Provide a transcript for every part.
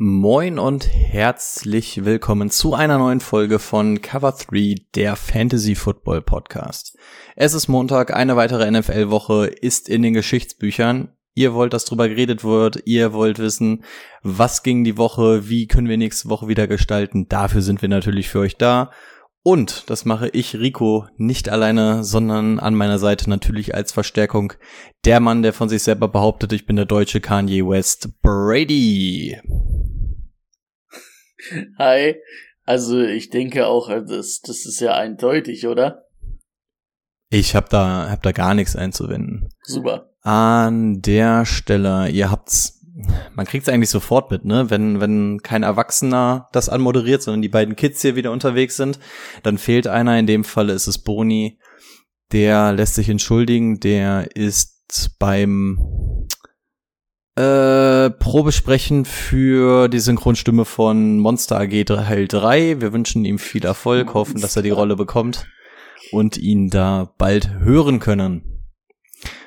Moin und herzlich willkommen zu einer neuen Folge von Cover 3, der Fantasy Football Podcast. Es ist Montag, eine weitere NFL-Woche ist in den Geschichtsbüchern. Ihr wollt, dass drüber geredet wird, ihr wollt wissen, was ging die Woche, wie können wir nächste Woche wieder gestalten. Dafür sind wir natürlich für euch da. Und das mache ich, Rico, nicht alleine, sondern an meiner Seite natürlich als Verstärkung der Mann, der von sich selber behauptet, ich bin der deutsche Kanye West, Brady. Hi. Also ich denke auch, das, das ist ja eindeutig, oder? Ich hab da, hab da gar nichts einzuwenden. Super. An der Stelle, ihr habt's, man kriegt's eigentlich sofort mit, ne? Wenn, wenn kein Erwachsener das anmoderiert, sondern die beiden Kids hier wieder unterwegs sind, dann fehlt einer. In dem Falle ist es Boni. Der lässt sich entschuldigen. Der ist beim äh, Probesprechen für die Synchronstimme von Monster AG Teil 3. Wir wünschen ihm viel Erfolg, hoffen, dass er die Rolle bekommt und ihn da bald hören können.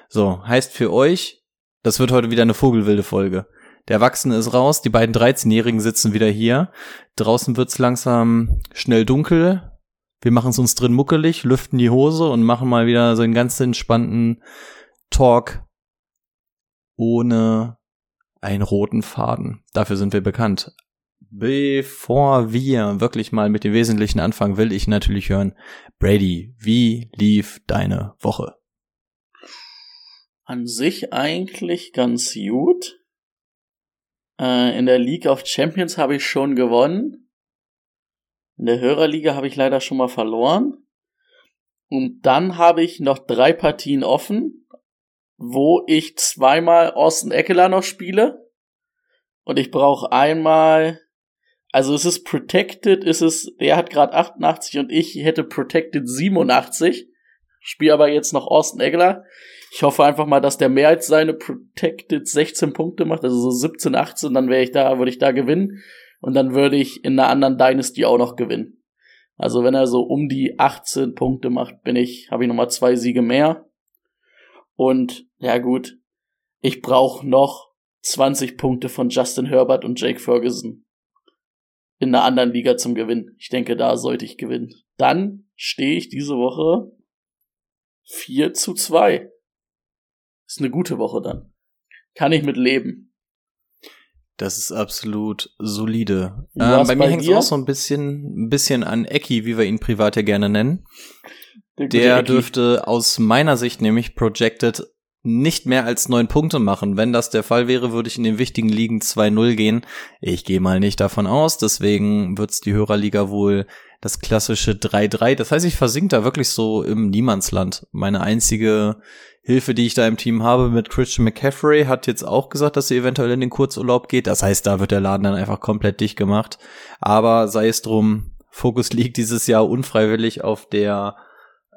So, heißt für euch, das wird heute wieder eine vogelwilde Folge. Der Erwachsene ist raus, die beiden 13-Jährigen sitzen wieder hier. Draußen wird's langsam schnell dunkel. Wir machen es uns drin muckelig, lüften die Hose und machen mal wieder so einen ganz entspannten Talk ohne einen roten Faden. Dafür sind wir bekannt. Bevor wir wirklich mal mit dem Wesentlichen anfangen, will ich natürlich hören, Brady, wie lief deine Woche? An sich eigentlich ganz gut. Äh, in der League of Champions habe ich schon gewonnen. In der Hörerliga habe ich leider schon mal verloren. Und dann habe ich noch drei Partien offen, wo ich zweimal Austin Eckler noch spiele. Und ich brauche einmal, also es ist Protected, ist es, der hat gerade 88 und ich hätte Protected 87. Spiele aber jetzt noch Austin Eckler. Ich hoffe einfach mal, dass der mehr als seine Protected 16 Punkte macht, also so 17, 18, dann wäre ich da, würde ich da gewinnen. Und dann würde ich in einer anderen Dynasty auch noch gewinnen. Also wenn er so um die 18 Punkte macht, bin ich, habe ich nochmal zwei Siege mehr. Und ja gut, ich brauche noch 20 Punkte von Justin Herbert und Jake Ferguson in einer anderen Liga zum Gewinn. Ich denke, da sollte ich gewinnen. Dann stehe ich diese Woche 4 zu 2. Ist eine gute Woche dann. Kann ich mit leben. Das ist absolut solide. Ähm, bei mir hängt es auch so ein bisschen, ein bisschen an Ecki, wie wir ihn privat ja gerne nennen. Der, Der dürfte aus meiner Sicht nämlich projected nicht mehr als neun Punkte machen. Wenn das der Fall wäre, würde ich in den wichtigen Ligen 2-0 gehen. Ich gehe mal nicht davon aus, deswegen wird's die Hörerliga wohl das klassische 3-3. Das heißt, ich versink da wirklich so im Niemandsland. Meine einzige Hilfe, die ich da im Team habe mit Christian McCaffrey, hat jetzt auch gesagt, dass sie eventuell in den Kurzurlaub geht. Das heißt, da wird der Laden dann einfach komplett dicht gemacht. Aber sei es drum, Fokus liegt dieses Jahr unfreiwillig auf der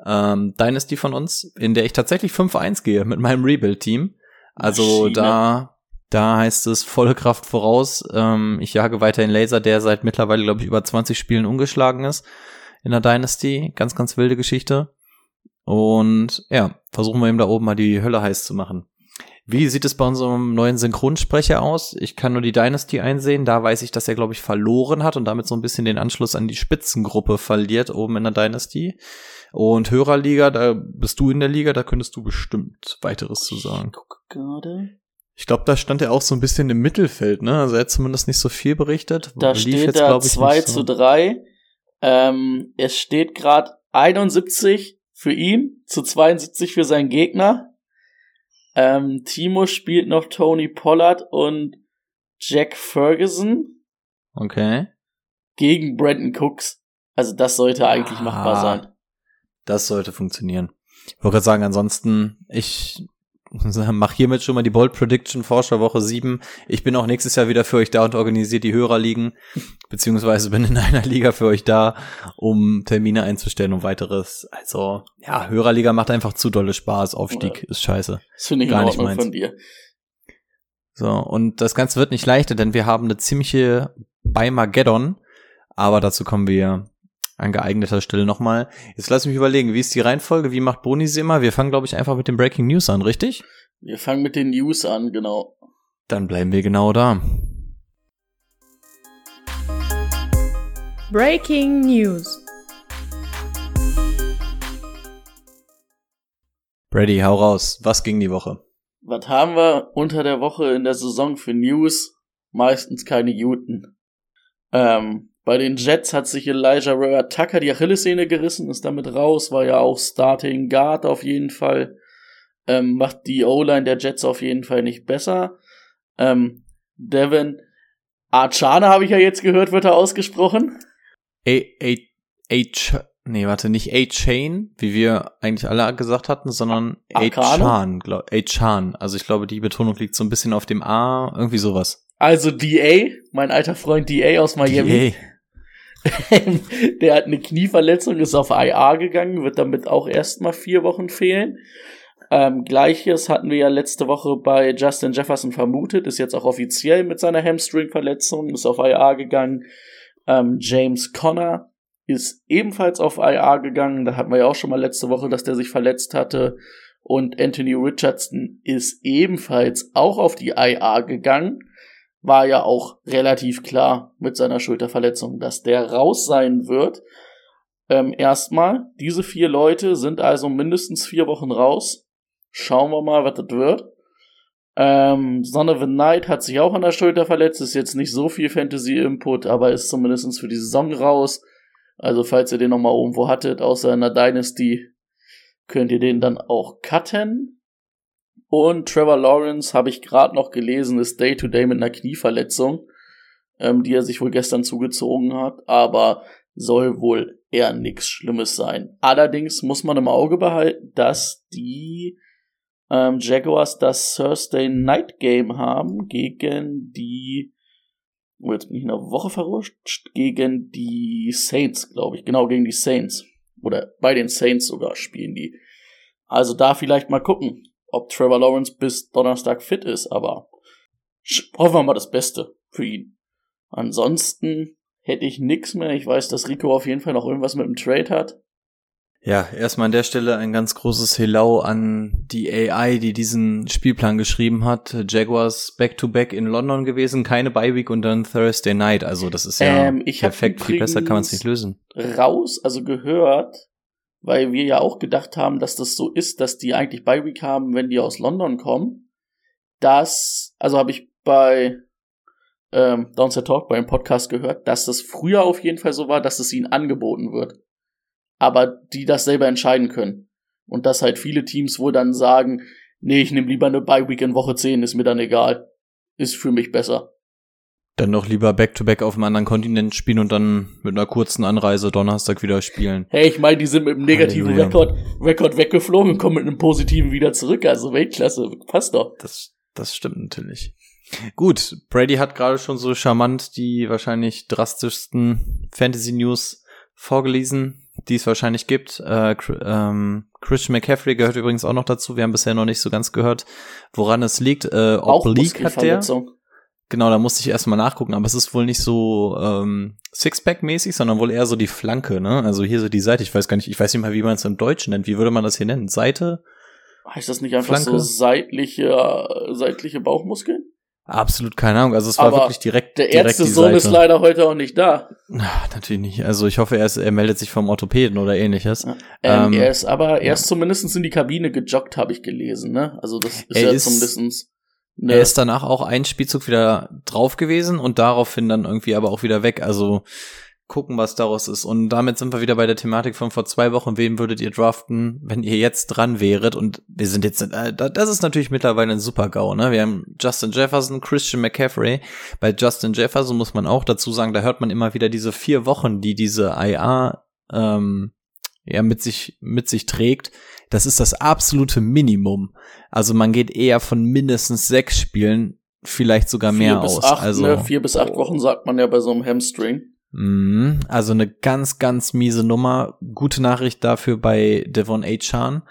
ähm, Dynasty von uns, in der ich tatsächlich 5-1 gehe mit meinem Rebuild-Team. Also Maschine. da, da heißt es volle Kraft voraus. Ähm, ich jage weiterhin Laser, der seit mittlerweile, glaube ich, über 20 Spielen ungeschlagen ist in der Dynasty. Ganz, ganz wilde Geschichte. Und ja, versuchen wir ihm da oben mal die Hölle heiß zu machen. Wie sieht es bei unserem neuen Synchronsprecher aus? Ich kann nur die Dynasty einsehen. Da weiß ich, dass er, glaube ich, verloren hat und damit so ein bisschen den Anschluss an die Spitzengruppe verliert oben in der Dynasty. Und Hörerliga, da bist du in der Liga, da könntest du bestimmt weiteres zu sagen. Ich gucke gerade. Ich glaube, da stand er auch so ein bisschen im Mittelfeld, ne? Also er hat zumindest nicht so viel berichtet. Da Lief steht jetzt, da glaub ich, 2 nicht zu so. 3. Ähm, es steht gerade 71 für ihn zu 72 für seinen Gegner. Ähm, Timo spielt noch Tony Pollard und Jack Ferguson Okay. gegen Brandon Cooks. Also das sollte eigentlich Ah. machbar sein. Das sollte funktionieren. Ich wollte gerade sagen, ansonsten, ich mach hiermit schon mal die Bold Prediction Forscher Woche 7. Ich bin auch nächstes Jahr wieder für euch da und organisiere die Hörerligen, beziehungsweise bin in einer Liga für euch da, um Termine einzustellen und weiteres. Also, ja, Hörerliga macht einfach zu dolle Spaß. Aufstieg ja. ist scheiße. Das finde ich Gar nicht meins. von dir. So, und das Ganze wird nicht leichter, denn wir haben eine ziemliche Beimageddon, aber dazu kommen wir an geeigneter Stelle nochmal. Jetzt lass mich überlegen, wie ist die Reihenfolge? Wie macht Boni sie immer? Wir fangen, glaube ich, einfach mit den Breaking News an, richtig? Wir fangen mit den News an, genau. Dann bleiben wir genau da. Breaking News. Brady, hau raus. Was ging die Woche? Was haben wir unter der Woche in der Saison für News? Meistens keine guten. Ähm, bei den Jets hat sich Elijah Rivera Tucker die Achillessehne gerissen, ist damit raus, war ja auch Starting Guard auf jeden Fall. Ähm, macht die O-Line der Jets auf jeden Fall nicht besser. Ähm, Devin Archana habe ich ja jetzt gehört, wird er ausgesprochen. A, A, H, nee, warte, nicht A-Chain, wie wir eigentlich alle gesagt hatten, sondern A-Chan, A-Chan. Also ich glaube, die Betonung liegt so ein bisschen auf dem A, irgendwie sowas. Also DA, mein alter Freund DA aus Miami. DA. der hat eine Knieverletzung, ist auf IA gegangen, wird damit auch erstmal vier Wochen fehlen. Ähm, Gleiches hatten wir ja letzte Woche bei Justin Jefferson vermutet, ist jetzt auch offiziell mit seiner Hamstring-Verletzung, ist auf IA gegangen. Ähm, James Conner ist ebenfalls auf IA gegangen, da hatten wir ja auch schon mal letzte Woche, dass der sich verletzt hatte. Und Anthony Richardson ist ebenfalls auch auf die IA gegangen war ja auch relativ klar mit seiner Schulterverletzung, dass der raus sein wird. Ähm, erstmal, diese vier Leute sind also mindestens vier Wochen raus. Schauen wir mal, was das wird. Ähm, Son of a Knight hat sich auch an der Schulter verletzt, ist jetzt nicht so viel Fantasy-Input, aber ist zumindest für die Saison raus. Also falls ihr den nochmal irgendwo hattet, außer in der Dynasty, könnt ihr den dann auch cutten. Und Trevor Lawrence, habe ich gerade noch gelesen, ist Day-to-Day -Day mit einer Knieverletzung, ähm, die er sich wohl gestern zugezogen hat, aber soll wohl eher nichts Schlimmes sein. Allerdings muss man im Auge behalten, dass die ähm, Jaguars das Thursday Night Game haben gegen die, oh, jetzt bin ich in der Woche verrutscht, gegen die Saints, glaube ich. Genau, gegen die Saints. Oder bei den Saints sogar spielen die. Also da vielleicht mal gucken ob Trevor Lawrence bis Donnerstag fit ist, aber hoffen wir mal das Beste für ihn. Ansonsten hätte ich nix mehr. Ich weiß, dass Rico auf jeden Fall noch irgendwas mit dem Trade hat. Ja, erstmal an der Stelle ein ganz großes Hello an die AI, die diesen Spielplan geschrieben hat. Jaguars Back-to-Back -back in London gewesen, keine Bye-Week und dann Thursday Night. Also das ist ja ähm, perfekt, viel besser kann man es nicht lösen. Raus, also gehört, weil wir ja auch gedacht haben, dass das so ist, dass die eigentlich Bye Week haben, wenn die aus London kommen. Das, also habe ich bei ähm, Downset Talk beim Podcast gehört, dass das früher auf jeden Fall so war, dass es ihnen angeboten wird. Aber die das selber entscheiden können. Und dass halt viele Teams wohl dann sagen, nee, ich nehme lieber eine Bye Week in Woche 10, ist mir dann egal. Ist für mich besser. Dann noch lieber Back-to-Back -back auf einem anderen Kontinent spielen und dann mit einer kurzen Anreise Donnerstag wieder spielen. Hey, ich meine, die sind mit einem negativen Rekord, Rekord weggeflogen und kommen mit einem positiven wieder zurück. Also Weltklasse, passt doch. Das, das stimmt natürlich. Gut, Brady hat gerade schon so charmant die wahrscheinlich drastischsten Fantasy-News vorgelesen, die es wahrscheinlich gibt. Äh, ähm, Christian McCaffrey gehört übrigens auch noch dazu. Wir haben bisher noch nicht so ganz gehört, woran es liegt. Äh, Oblique hat der. Genau, da musste ich erstmal nachgucken, aber es ist wohl nicht so ähm, Sixpack-mäßig, sondern wohl eher so die Flanke, ne? Also hier so die Seite, ich weiß gar nicht, ich weiß nicht mal, wie man es im Deutschen nennt. Wie würde man das hier nennen? Seite? Heißt das nicht einfach Flanke? so seitliche, seitliche Bauchmuskeln? Absolut keine Ahnung. Also es war aber wirklich direkt. Der Ärztesohn ist leider heute auch nicht da. Ach, natürlich nicht. Also ich hoffe, er, ist, er meldet sich vom Orthopäden oder ähnliches. Ja. Ähm, ähm, er ist aber, er ist zumindest in die Kabine gejoggt, habe ich gelesen, ne? Also das ist ja ist, zumindestens Ne. Er ist danach auch ein Spielzug wieder drauf gewesen und daraufhin dann irgendwie aber auch wieder weg. Also gucken, was daraus ist. Und damit sind wir wieder bei der Thematik von vor zwei Wochen. Wen würdet ihr draften, wenn ihr jetzt dran wäret? Und wir sind jetzt, äh, das ist natürlich mittlerweile ein super GAU, ne? Wir haben Justin Jefferson, Christian McCaffrey. Bei Justin Jefferson muss man auch dazu sagen, da hört man immer wieder diese vier Wochen, die diese IA ähm, ja mit sich mit sich trägt. Das ist das absolute Minimum. Also man geht eher von mindestens sechs Spielen, vielleicht sogar mehr vier bis aus. Acht, also ne? Vier bis acht Wochen sagt man ja bei so einem Hamstring. Mhm, Also eine ganz, ganz miese Nummer. Gute Nachricht dafür bei Devon Achan.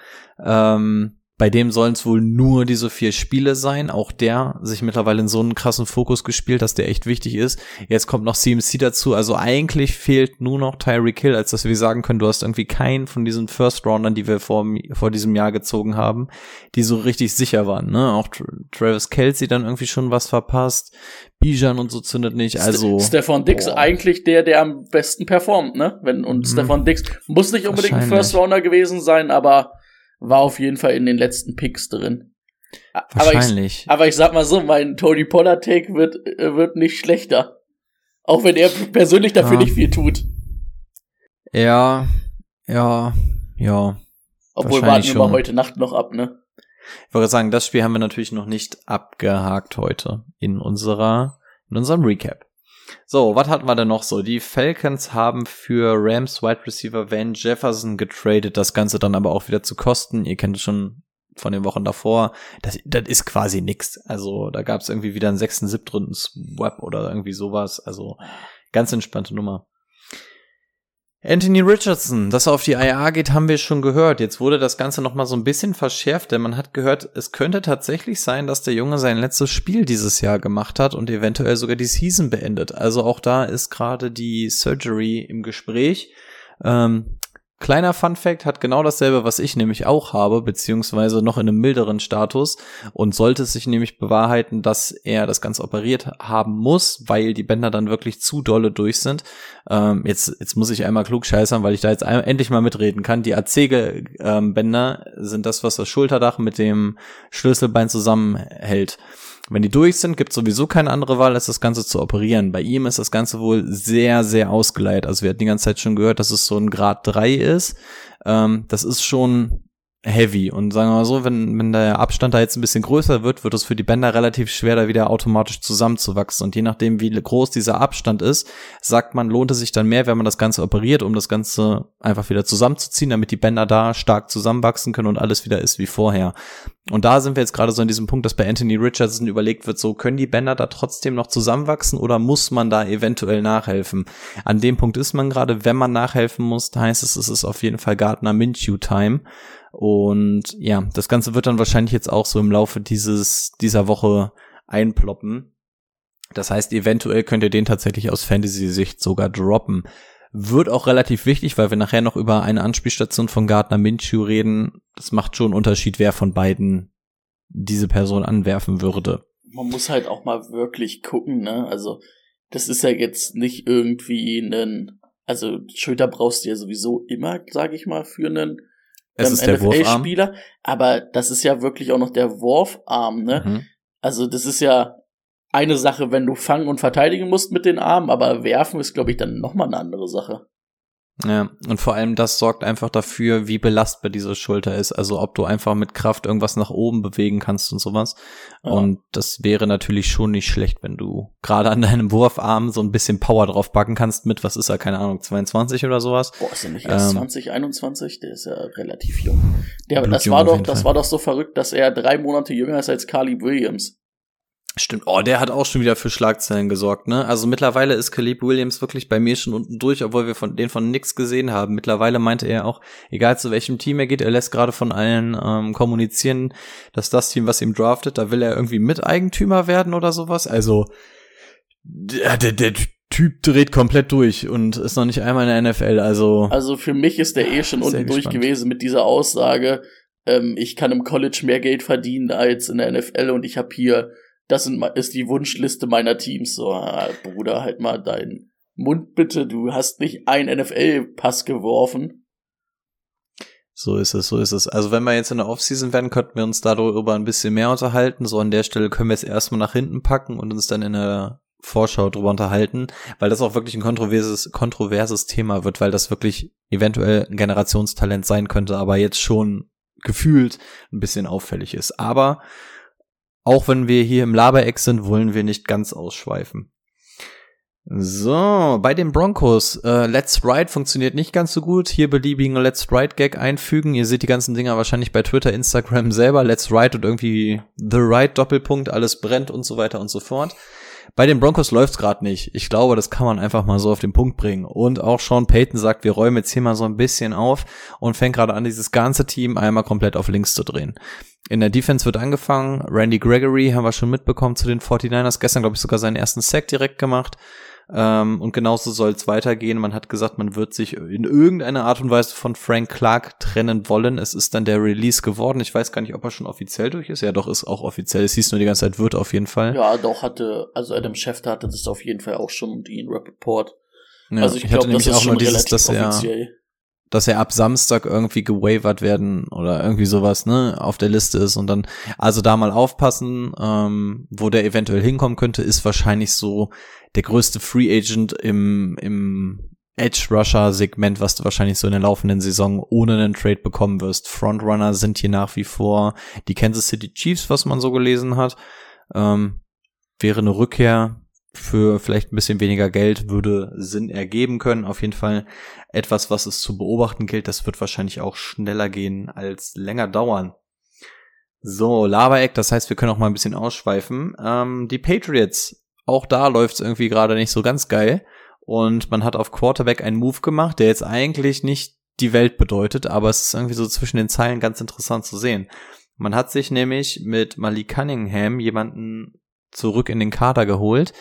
Ähm, bei dem sollen es wohl nur diese vier Spiele sein. Auch der sich mittlerweile in so einen krassen Fokus gespielt, dass der echt wichtig ist. Jetzt kommt noch CMC dazu. Also eigentlich fehlt nur noch Tyreek Hill, als dass wir sagen können, du hast irgendwie keinen von diesen First Roundern, die wir vor, vor diesem Jahr gezogen haben, die so richtig sicher waren. Ne? Auch Travis Kelsey dann irgendwie schon was verpasst. Bijan und so zündet nicht. Also Stefan Dix boah. eigentlich der, der am besten performt, ne? Wenn und Mhm. Stefan Dix muss nicht unbedingt ein. First Rounder gewesen sein, aber war auf jeden Fall in den letzten Picks drin. A- Aber ich, wahrscheinlich. aber ich sag mal so, mein Tony Pollard Take wird äh, wird nicht schlechter, auch wenn er persönlich dafür Ja. nicht viel tut. Ja, ja, ja. Obwohl warten Wahrscheinlich wir mal heute Nacht noch ab, ne? Ich wollte sagen, das Spiel haben wir natürlich noch nicht abgehakt heute in unserer, in unserem Recap. So, was hatten wir denn noch so? Die Falcons haben für Rams Wide Receiver Van Jefferson getradet, das Ganze dann aber auch wieder zu kosten. Ihr kennt es schon von den Wochen davor. Das, das ist quasi nix. Also da gab es irgendwie wieder einen sechsten, siebten Swap oder irgendwie sowas. Also ganz entspannte Nummer. Anthony Richardson, dass er auf die IA geht, haben wir schon gehört. Jetzt wurde das Ganze noch mal so ein bisschen verschärft, denn man hat gehört, es könnte tatsächlich sein, dass der Junge sein letztes Spiel dieses Jahr gemacht hat und eventuell sogar die Season beendet. Also auch da ist gerade die Surgery im Gespräch. Ähm, kleiner Fun Fact hat genau dasselbe, was ich nämlich auch habe, beziehungsweise noch in einem milderen Status. Und sollte es sich nämlich bewahrheiten, dass er das Ganze operiert haben muss, weil die Bänder dann wirklich zu dolle durch sind. Ähm, jetzt, jetzt muss ich einmal klug scheißern, weil ich da jetzt endlich mal mitreden kann. Die AC-Bänder sind das, was das Schulterdach mit dem Schlüsselbein zusammenhält. Wenn die durch sind, gibt es sowieso keine andere Wahl, als das Ganze zu operieren. Bei ihm ist das Ganze wohl sehr, sehr ausgeleitet. Also wir hatten die ganze Zeit schon gehört, dass es so ein Grad 3 ist. Ähm, das ist schon heavy. Und sagen wir mal so, wenn, wenn der Abstand da jetzt ein bisschen größer wird, wird es für die Bänder relativ schwer, da wieder automatisch zusammenzuwachsen. Und je nachdem, wie groß dieser Abstand ist, sagt man, lohnt es sich dann mehr, wenn man das Ganze operiert, um das Ganze einfach wieder zusammenzuziehen, damit die Bänder da stark zusammenwachsen können und alles wieder ist wie vorher. Und da sind wir jetzt gerade so an diesem Punkt, dass bei Anthony Richardson überlegt wird, so können die Bänder da trotzdem noch zusammenwachsen oder muss man da eventuell nachhelfen? An dem Punkt ist man gerade, wenn man nachhelfen muss, heißt es, es ist auf jeden Fall Gardner Minshew Time. Und ja, das Ganze wird dann wahrscheinlich jetzt auch so im Laufe dieses, dieser Woche einploppen. Das heißt, eventuell könnt ihr den tatsächlich aus Fantasy-Sicht sogar droppen. Wird auch relativ wichtig, weil wir nachher noch über eine Anspielstation von Gardner Minshew reden. Das macht schon einen Unterschied, wer von beiden diese Person anwerfen würde. Man muss halt auch mal wirklich gucken, ne? Also, das ist ja jetzt nicht irgendwie ein, also Schulter brauchst du ja sowieso immer, sag ich mal, für einen Es ist der Wurfarm. NFL-Spieler, aber das ist ja wirklich auch noch der Wurfarm, ne? Mhm. Also das ist ja eine Sache, wenn du fangen und verteidigen musst mit den Armen, aber werfen ist, glaube ich, dann nochmal eine andere Sache. Ja, und vor allem das sorgt einfach dafür, wie belastbar diese Schulter ist. Also ob du einfach mit Kraft irgendwas nach oben bewegen kannst und sowas. Ja. Und das wäre natürlich schon nicht schlecht, wenn du gerade an deinem Wurfarm so ein bisschen Power drauf packen kannst mit, was ist er, keine Ahnung, 22 oder sowas. Boah, ist er nicht erst Ähm, 20, 21? Der ist ja relativ jung. Der, das war doch, das Fall. war doch so verrückt, dass er drei Monate jünger ist als Carly Williams. Stimmt. Oh, der hat auch schon wieder für Schlagzeilen gesorgt, ne? Also mittlerweile ist Caleb Williams wirklich bei mir schon unten durch, obwohl wir von den von nix gesehen haben. Mittlerweile meinte er auch, egal zu welchem Team er geht, er lässt gerade von allen ähm, kommunizieren, dass das Team, was ihm draftet, da will er irgendwie Miteigentümer werden oder sowas. Also der, der, der Typ dreht komplett durch und ist noch nicht einmal in der NFL. Also Also für mich ist der eh schon unten durch gewesen mit dieser Aussage, ähm, ich kann im College mehr Geld verdienen als in der NFL und ich habe hier, das sind, ist die Wunschliste meiner Teams. So, ah, Bruder, halt mal deinen Mund bitte, du hast nicht einen NFL-Pass geworfen. So ist es, so ist es. Also wenn wir jetzt in der Offseason werden, könnten wir uns darüber ein bisschen mehr unterhalten. So an der Stelle können wir es erstmal nach hinten packen und uns dann in der Vorschau drüber unterhalten, weil das auch wirklich ein kontroverses, kontroverses Thema wird, weil das wirklich eventuell ein Generationstalent sein könnte, aber jetzt schon gefühlt ein bisschen auffällig ist. Aber auch wenn wir hier im Labereck sind, wollen wir nicht ganz ausschweifen. So, bei den Broncos, äh, Let's Ride funktioniert nicht ganz so gut. Hier beliebigen Let's Ride Gag einfügen. Ihr seht die ganzen Dinger wahrscheinlich bei Twitter, Instagram selber. Let's Ride und irgendwie The Ride Doppelpunkt, alles brennt und so weiter und so fort. Bei den Broncos läuft's gerade nicht. Ich glaube, das kann man einfach mal so auf den Punkt bringen. Und auch Sean Payton sagt, wir räumen jetzt hier mal so ein bisschen auf und fängt gerade an, dieses ganze Team einmal komplett auf links zu drehen. In der Defense wird angefangen. Randy Gregory haben wir schon mitbekommen zu den 49ers. Gestern, glaube ich, sogar seinen ersten Sack direkt gemacht. Ähm, und genauso soll es weitergehen. Man hat gesagt, man wird sich in irgendeiner Art und Weise von Frank Clark trennen wollen. Es ist dann der Release geworden. Ich weiß gar nicht, ob er schon offiziell durch ist. Ja, doch, ist auch offiziell. Es hieß nur die ganze Zeit, wird auf jeden Fall. Ja, doch, hatte, also Adam Schefter hatte das auf jeden Fall auch schon und Ian Rappaport. Ja, also ich, ich glaube, das ist auch nur dieses, dass er, offiziell dass er ab Samstag irgendwie gewavert werden oder irgendwie sowas, ne, auf der Liste ist und dann, also da mal aufpassen, ähm, wo der eventuell hinkommen könnte, ist wahrscheinlich so der größte Free Agent im, im Edge Rusher Segment, was du wahrscheinlich so in der laufenden Saison ohne einen Trade bekommen wirst. Frontrunner sind hier nach wie vor die Kansas City Chiefs, was man so gelesen hat. Ähm, wäre eine Rückkehr für vielleicht ein bisschen weniger Geld würde Sinn ergeben können. Auf jeden Fall etwas, was es zu beobachten gilt. Das wird wahrscheinlich auch schneller gehen als länger dauern. So, Lava-Eck, das heißt, wir können auch mal ein bisschen ausschweifen. Ähm, die Patriots, auch da läuft es irgendwie gerade nicht so ganz geil. Und man hat auf Quarterback einen Move gemacht, der jetzt eigentlich nicht die Welt bedeutet, aber es ist irgendwie so zwischen den Zeilen ganz interessant zu sehen. Man hat sich nämlich mit Malik Cunningham jemanden zurück in den Kader geholt,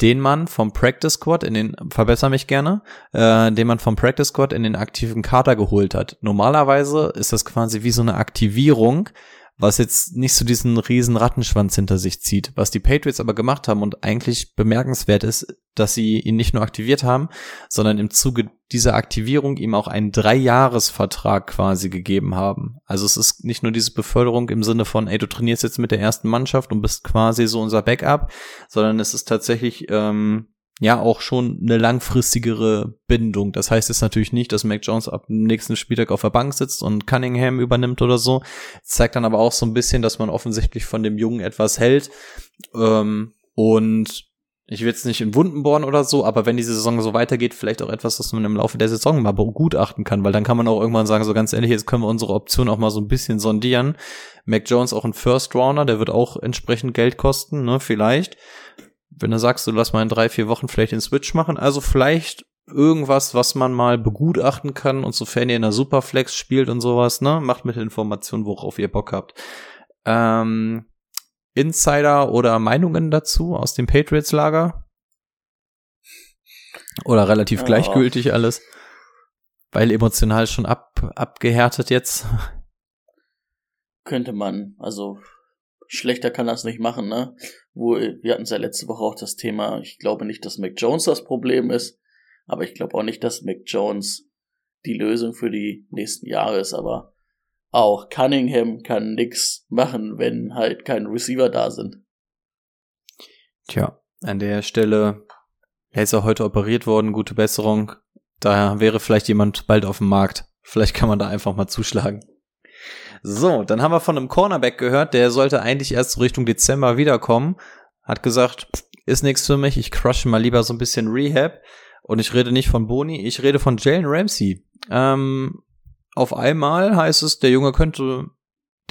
den man vom Practice Squad in den, verbessere mich gerne, äh, den man vom Practice Squad in den aktiven Kader geholt hat. Normalerweise ist das quasi wie so eine Aktivierung, was jetzt nicht so diesen riesen Rattenschwanz hinter sich zieht. Was die Patriots aber gemacht haben und eigentlich bemerkenswert ist, dass sie ihn nicht nur aktiviert haben, sondern im Zuge dieser Aktivierung ihm auch einen Dreijahresvertrag quasi gegeben haben. Also es ist nicht nur diese Beförderung im Sinne von, ey, du trainierst jetzt mit der ersten Mannschaft und bist quasi so unser Backup, sondern es ist tatsächlich ähm, ja auch schon eine langfristigere Bindung. Das heißt jetzt natürlich nicht, dass Mac Jones ab dem nächsten Spieltag auf der Bank sitzt und Cunningham übernimmt oder so. zeigt dann aber auch so ein bisschen, dass man offensichtlich von dem Jungen etwas hält. Ähm, und ich will jetzt nicht in Wunden bohren oder so, aber wenn diese Saison so weitergeht, vielleicht auch etwas, was man im Laufe der Saison mal begutachten kann, weil dann kann man auch irgendwann sagen, so ganz ehrlich, jetzt können wir unsere Option auch mal so ein bisschen sondieren. Mac Jones auch ein First Rounder, der wird auch entsprechend Geld kosten, ne, vielleicht wenn du sagst, du lass mal in drei, vier Wochen vielleicht den Switch machen, also vielleicht irgendwas, was man mal begutachten kann und sofern ihr in der Superflex spielt und sowas, ne, macht mit Informationen, worauf ihr Bock habt. Ähm, Insider oder Meinungen dazu aus dem Patriots-Lager? Oder relativ ja. gleichgültig alles? Weil emotional schon ab, abgehärtet jetzt? Könnte man, also schlechter kann das nicht machen, ne? Wo, wir hatten es ja letzte Woche auch das Thema, ich glaube nicht, dass Mac Jones das Problem ist, aber ich glaube auch nicht, dass Mac Jones die Lösung für die nächsten Jahre ist, aber auch Cunningham kann nix machen, wenn halt keine Receiver da sind. Tja, an der Stelle, er ist auch heute operiert worden, gute Besserung. Daher wäre vielleicht jemand bald auf dem Markt. Vielleicht kann man da einfach mal zuschlagen. So, dann haben wir von einem Cornerback gehört, der sollte eigentlich erst Richtung Dezember wiederkommen. Hat gesagt, ist nichts für mich, ich crushe mal lieber so ein bisschen Rehab. Und ich rede nicht von Boni, ich rede von Jalen Ramsey. Ähm, auf einmal heißt es, der Junge könnte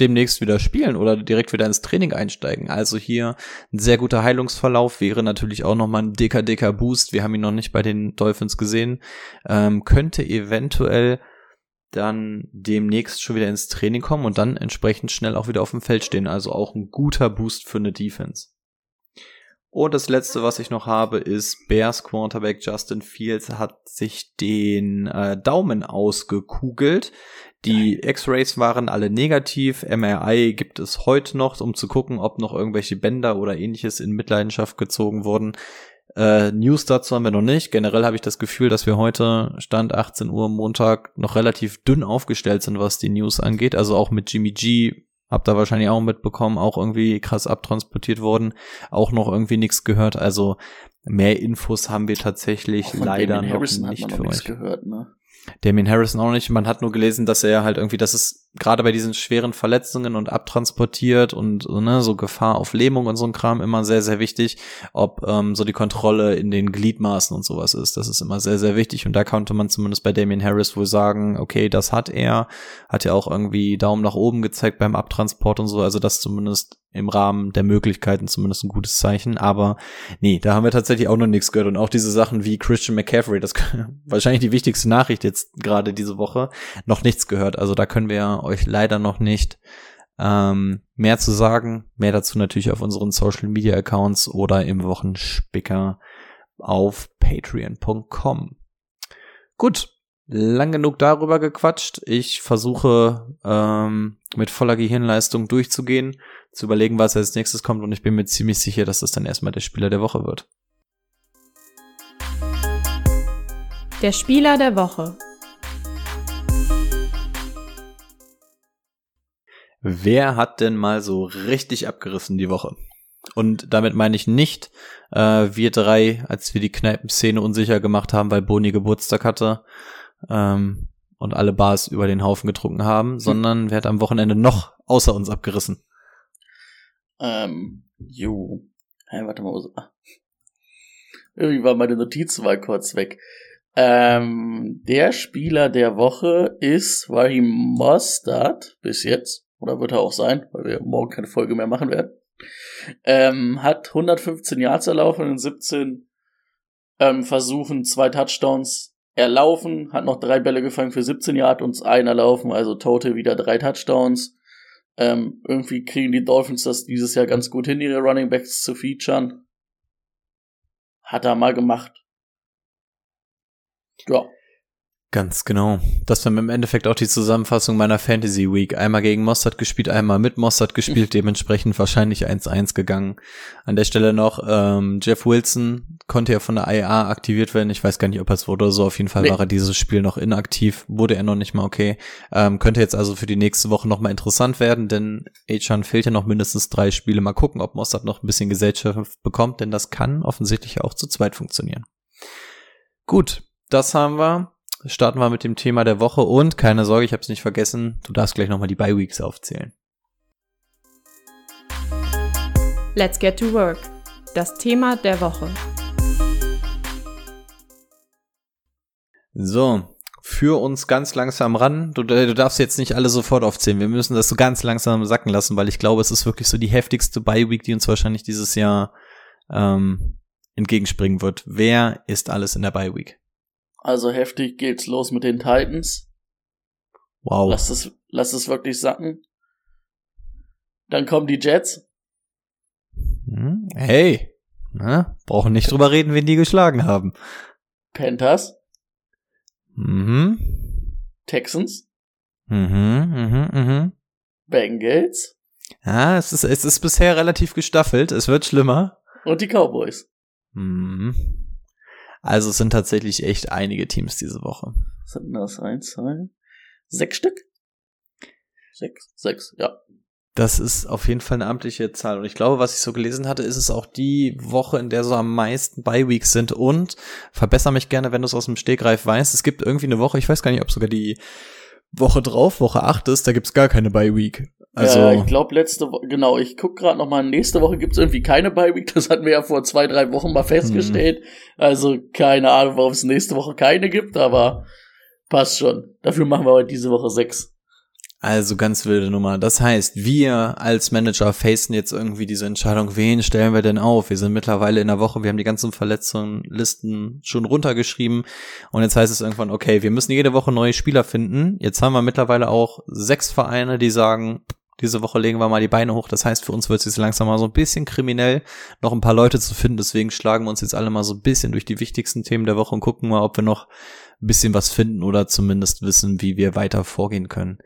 demnächst wieder spielen oder direkt wieder ins Training einsteigen. Also hier ein sehr guter Heilungsverlauf wäre natürlich auch nochmal ein dicker, dicker Boost. Wir haben ihn noch nicht bei den Dolphins gesehen. Ähm, könnte eventuell dann demnächst schon wieder ins Training kommen und dann entsprechend schnell auch wieder auf dem Feld stehen. Also auch ein guter Boost für eine Defense. Und das letzte, was ich noch habe, ist Bears Quarterback Justin Fields hat sich den äh, Daumen ausgekugelt. Die X-Rays waren alle negativ. MRI gibt es heute noch, um zu gucken, ob noch irgendwelche Bänder oder ähnliches in Mitleidenschaft gezogen wurden. Äh, News dazu haben wir noch nicht. Generell habe ich das Gefühl, dass wir heute, Stand 18 Uhr Montag, noch relativ dünn aufgestellt sind, was die News angeht. Also auch mit Jimmy G, habt ihr wahrscheinlich auch mitbekommen, auch irgendwie krass abtransportiert worden. Auch noch irgendwie nichts gehört. Also mehr Infos haben wir tatsächlich leider noch nicht für euch. Gehört, ne? Damien Harrison auch nicht. Man hat nur gelesen, dass er halt irgendwie, dass es gerade bei diesen schweren Verletzungen und abtransportiert und ne, so Gefahr auf Lähmung und so ein Kram immer sehr, sehr wichtig, ob ähm, so die Kontrolle in den Gliedmaßen und sowas ist. Das ist immer sehr, sehr wichtig. Und da konnte man zumindest bei Damien Harris wohl sagen, okay, das hat er. Hat ja auch irgendwie Daumen nach oben gezeigt beim Abtransport und so. Also das zumindest im Rahmen der Möglichkeiten zumindest ein gutes Zeichen. Aber nee, da haben wir tatsächlich auch noch nichts gehört. Und auch diese Sachen wie Christian McCaffrey, das wahrscheinlich die wichtigste Nachricht jetzt gerade diese Woche, noch nichts gehört. Also da können wir euch leider noch nicht ähm, mehr zu sagen. Mehr dazu natürlich auf unseren Social Media Accounts oder im Wochenspicker auf patreon.com. Gut, lang genug darüber gequatscht. Ich versuche ähm, mit voller Gehirnleistung durchzugehen, zu überlegen, was als nächstes kommt und ich bin mir ziemlich sicher, dass das dann erstmal der Spieler der Woche wird. Der Spieler der Woche. Wer hat denn mal so richtig abgerissen die Woche? Und damit meine ich nicht äh, wir drei, als wir die Kneipenszene unsicher gemacht haben, weil Boni Geburtstag hatte ähm, und alle Bars über den Haufen getrunken haben, hm. sondern wer hat am Wochenende noch außer uns abgerissen? Ähm, jo. Hey, warte mal. Ah. Irgendwie war meine Notiz mal kurz weg. Ähm, der Spieler der Woche ist Raheem Mostard bis jetzt. Oder wird er auch sein, weil wir morgen keine Folge mehr machen werden. Ähm, hat 115 Yards erlaufen in 17 ähm, Versuchen, zwei Touchdowns erlaufen, hat noch drei Bälle gefangen für 17 Yards und ein erlaufen, also total wieder drei Touchdowns. Ähm, irgendwie kriegen die Dolphins das dieses Jahr ganz gut hin, ihre Running Backs zu featuren. Hat er mal gemacht. Ja. Ganz genau. Das war im Endeffekt auch die Zusammenfassung meiner Fantasy Week. Einmal gegen Mossad gespielt, einmal mit Mossad gespielt, dementsprechend wahrscheinlich 1-1 gegangen. An der Stelle noch, ähm, Jeff Wilson konnte ja von der IA aktiviert werden. Ich weiß gar nicht, ob er es wurde oder so. Auf jeden Fall nee. war er dieses Spiel noch inaktiv. Wurde er noch nicht mal okay. Ähm, könnte jetzt also für die nächste Woche noch mal interessant werden, denn Achan fehlt ja noch mindestens drei Spiele. Mal gucken, ob Mossad noch ein bisschen Gesellschaft bekommt, denn das kann offensichtlich auch zu zweit funktionieren. Gut, das haben wir starten wir mit dem Thema der Woche und keine Sorge, ich habe es nicht vergessen, du darfst gleich nochmal die Bye Weeks aufzählen. Let's get to work. Das Thema der Woche. So, für uns ganz langsam ran. Du, du, darfst jetzt nicht alle sofort aufzählen. Wir müssen das so ganz langsam sacken lassen, weil ich glaube, es ist wirklich so die heftigste Bye Week, die uns wahrscheinlich dieses Jahr ähm, entgegenspringen wird. Wer ist alles in der Bye Week? Also heftig geht's los mit den Titans. Wow. Lass es, lass es wirklich sacken. Dann kommen die Jets. Hm, hey, na, brauchen nicht drüber reden, wen die geschlagen haben. Panthers. Mhm. Texans. Mhm, mhm, mhm. Bengals. Ja, es ist, es ist bisher relativ gestaffelt. Es wird schlimmer. Und die Cowboys. Mhm. Also es sind tatsächlich echt einige Teams diese Woche. Sind das eins, zwei, sechs Stück? Sechs, sechs, ja. Das ist auf jeden Fall eine amtliche Zahl. Und ich glaube, was ich so gelesen hatte, ist es auch die Woche, in der so am meisten Bye-Weeks sind. Und verbessere mich gerne, wenn du es aus dem Stegreif weißt. Es gibt irgendwie eine Woche, ich weiß gar nicht, ob sogar die Woche drauf, Woche 8 ist, da gibt's gar keine Bye-Week. Also ja, ich glaube letzte Woche, genau, ich guck gerade noch mal, nächste Woche gibt's irgendwie keine Bye Week, das hatten wir ja vor zwei, drei Wochen mal festgestellt. Hm. Also keine Ahnung, warum es nächste Woche keine gibt, aber passt schon. Dafür machen wir heute diese Woche sechs. Also ganz wilde Nummer. Das heißt, wir als Manager facen jetzt irgendwie diese Entscheidung, wen stellen wir denn auf? Wir sind mittlerweile in der Woche, wir haben die ganzen Verletzungslisten schon runtergeschrieben und jetzt heißt es irgendwann, okay, wir müssen jede Woche neue Spieler finden. Jetzt haben wir mittlerweile auch sechs Vereine, die sagen, diese Woche legen wir mal die Beine hoch. Das heißt, für uns wird es jetzt langsam mal so ein bisschen kriminell, noch ein paar Leute zu finden. Deswegen schlagen wir uns jetzt alle mal so ein bisschen durch die wichtigsten Themen der Woche und gucken mal, ob wir noch ein bisschen was finden oder zumindest wissen, wie wir weiter vorgehen können.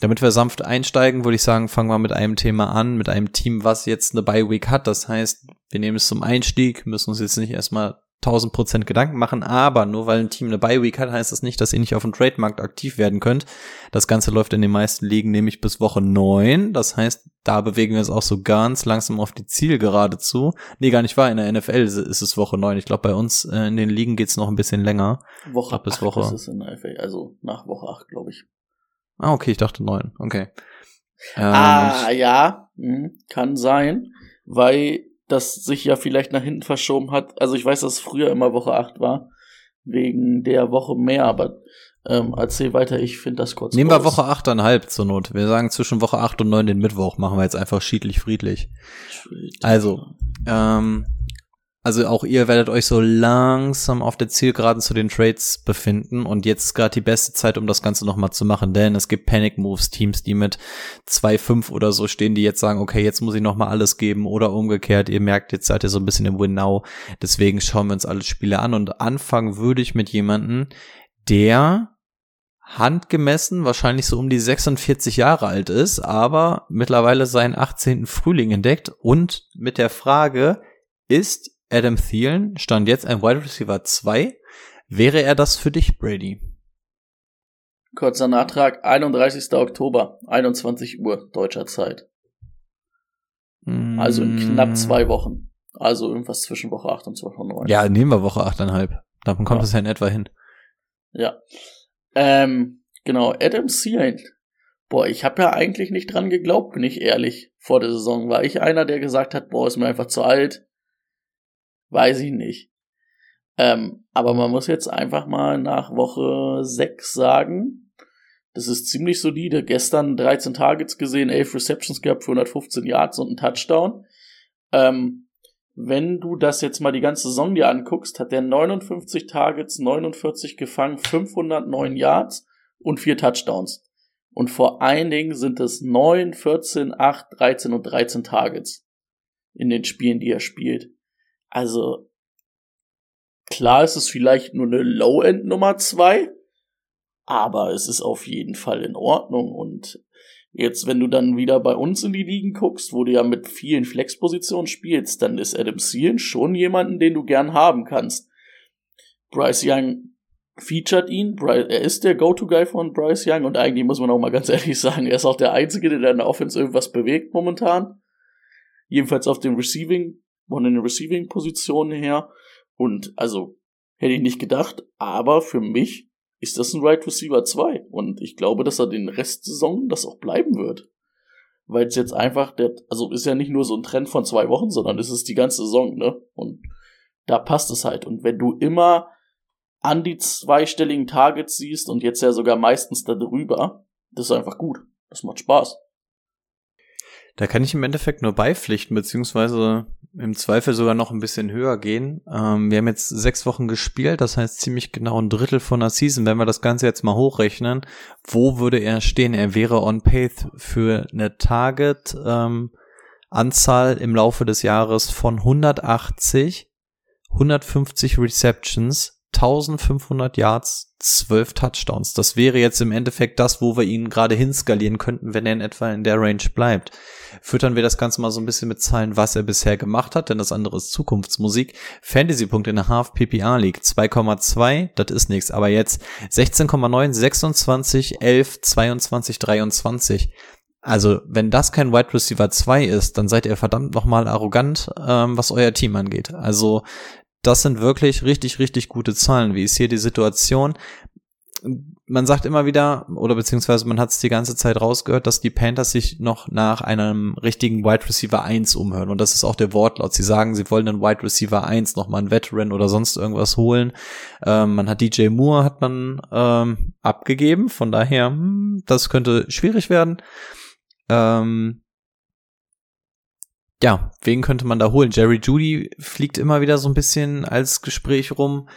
Damit wir sanft einsteigen, würde ich sagen, fangen wir mit einem Thema an, mit einem Team, was jetzt eine Bye Week hat. Das heißt, wir nehmen es zum Einstieg, müssen uns jetzt nicht erstmal 1000 Prozent Gedanken machen, aber nur weil ein Team eine Bye Week hat, heißt das nicht, dass ihr nicht auf dem Trademarkt aktiv werden könnt. Das Ganze läuft in den meisten Ligen nämlich bis Woche 9. Das heißt, da bewegen wir uns auch so ganz langsam auf die Zielgerade zu. Nee, gar nicht wahr. In der NFL ist es Woche 9. Ich glaube, bei uns äh, in den Ligen geht's noch ein bisschen länger. Woche bis Woche. Ist es in der NFL, also nach Woche 8, glaube ich. Ah, okay, ich dachte 9. Okay. Ähm, ah, ja, hm, kann sein, weil das sich ja vielleicht nach hinten verschoben hat. Also ich weiß, dass es früher immer Woche 8 war, wegen der Woche mehr, aber ähm, erzähl weiter, ich finde das kurz. Nehmen wir Woche 8,5 zur Not. Wir sagen zwischen Woche 8 und 9 den Mittwoch, machen wir jetzt einfach schiedlich friedlich. Also, ähm, also auch ihr werdet euch so langsam auf der Zielgeraden zu den Trades befinden. Und jetzt ist gerade die beste Zeit, um das Ganze nochmal zu machen, denn es gibt Panic Moves Teams, die mit 2-5 oder so stehen, die jetzt sagen, okay, jetzt muss ich nochmal alles geben. Oder umgekehrt, ihr merkt, jetzt seid ihr so ein bisschen im Win Now, deswegen schauen wir uns alle Spiele an. Und anfangen würde ich mit jemanden, der handgemessen wahrscheinlich so um die 46 Jahre alt ist, aber mittlerweile seinen 18. Frühling entdeckt. Und mit der Frage, ist Adam Thielen stand jetzt ein Wide Receiver 2. Wäre er das für dich, Brady? Kurzer Nachtrag, 31. Oktober, 21 Uhr deutscher Zeit. Also in knapp mm. zwei Wochen. Also irgendwas zwischen Woche 8 und Woche 9. Ja, nehmen wir Woche 8,5. Davon kommt es ja. ja in etwa hin. Ja. Ähm, genau, Adam Thielen. Boah, ich habe ja eigentlich nicht dran geglaubt, bin ich ehrlich. Vor der Saison war ich einer, der gesagt hat, boah, ist mir einfach zu alt Weiß ich nicht. Ähm, aber man muss jetzt einfach mal nach Woche 6 sagen, das ist ziemlich solide. Gestern 13 Targets gesehen, 11 Receptions gehabt für 115 Yards und ein Touchdown. Ähm, wenn du das jetzt mal die ganze Saison dir anguckst, hat der 59 Targets, 49 gefangen, 509 Yards und 4 Touchdowns. Und vor allen Dingen sind es 9, 14, 8, 13 und 13 Targets in den Spielen, die er spielt. Also, klar ist es vielleicht nur eine Low-End Nummer zwei, aber es ist auf jeden Fall in Ordnung und Jetzt, wenn du dann wieder bei uns in die Ligen guckst, wo du ja mit vielen Flexpositionen spielst, dann ist Adam Thielen schon jemanden, den du gern haben kannst. Bryce Young featured ihn, er ist der Go-To-Guy von Bryce Young und eigentlich muss man auch mal ganz ehrlich sagen, er ist auch der Einzige, der in der Offense irgendwas bewegt momentan. Jedenfalls auf dem Receiving von den Receiving-Positionen her. Und also hätte ich nicht gedacht, aber für mich ist das ein Right Receiver 2. Und ich glaube, dass er den Rest der Saison das auch bleiben wird. Weil es jetzt einfach, der, also ist ja nicht nur so ein Trend von zwei Wochen, sondern es ist die ganze Saison, ne? Und da passt es halt. Und wenn du immer an die zweistelligen Targets siehst und jetzt ja sogar meistens darüber, das ist einfach gut. Das macht Spaß. Da kann ich im Endeffekt nur beipflichten, beziehungsweise im Zweifel sogar noch ein bisschen höher gehen. Ähm, wir haben jetzt sechs Wochen gespielt, das heißt ziemlich genau ein Drittel von der Season. Wenn wir das Ganze jetzt mal hochrechnen, wo würde er stehen? Er wäre on pace für eine Target ähm, Anzahl im Laufe des Jahres von 180, 150 Receptions, 1500 Yards, 12 Touchdowns. Das wäre jetzt im Endeffekt das, wo wir ihn gerade hinskalieren könnten, wenn er in etwa in der Range bleibt. Füttern wir das Ganze mal so ein bisschen mit Zahlen, was er bisher gemacht hat, denn das andere ist Zukunftsmusik. Fantasy-Punkte in der Half PPR League 2,2, das ist nichts, aber jetzt 16,9, 26, 11, 22, 23. Also, wenn das kein Wide Receiver 2 ist, dann seid ihr verdammt nochmal arrogant, ähm, was euer Team angeht. Also, das sind wirklich richtig, richtig gute Zahlen. Wie ist hier die Situation? Man sagt immer wieder, oder beziehungsweise man hat es die ganze Zeit rausgehört, dass die Panthers sich noch nach einem richtigen Wide Receiver 1 umhören. Und das ist auch der Wortlaut. Sie sagen, sie wollen einen Wide Receiver 1, nochmal einen Veteran oder sonst irgendwas holen. Ähm, man hat DJ Moore, hat man ähm, abgegeben. Von daher, hm, das könnte schwierig werden. Ähm, ja, wen könnte man da holen? Jerry Judy fliegt immer wieder so ein bisschen als Gespräch rum.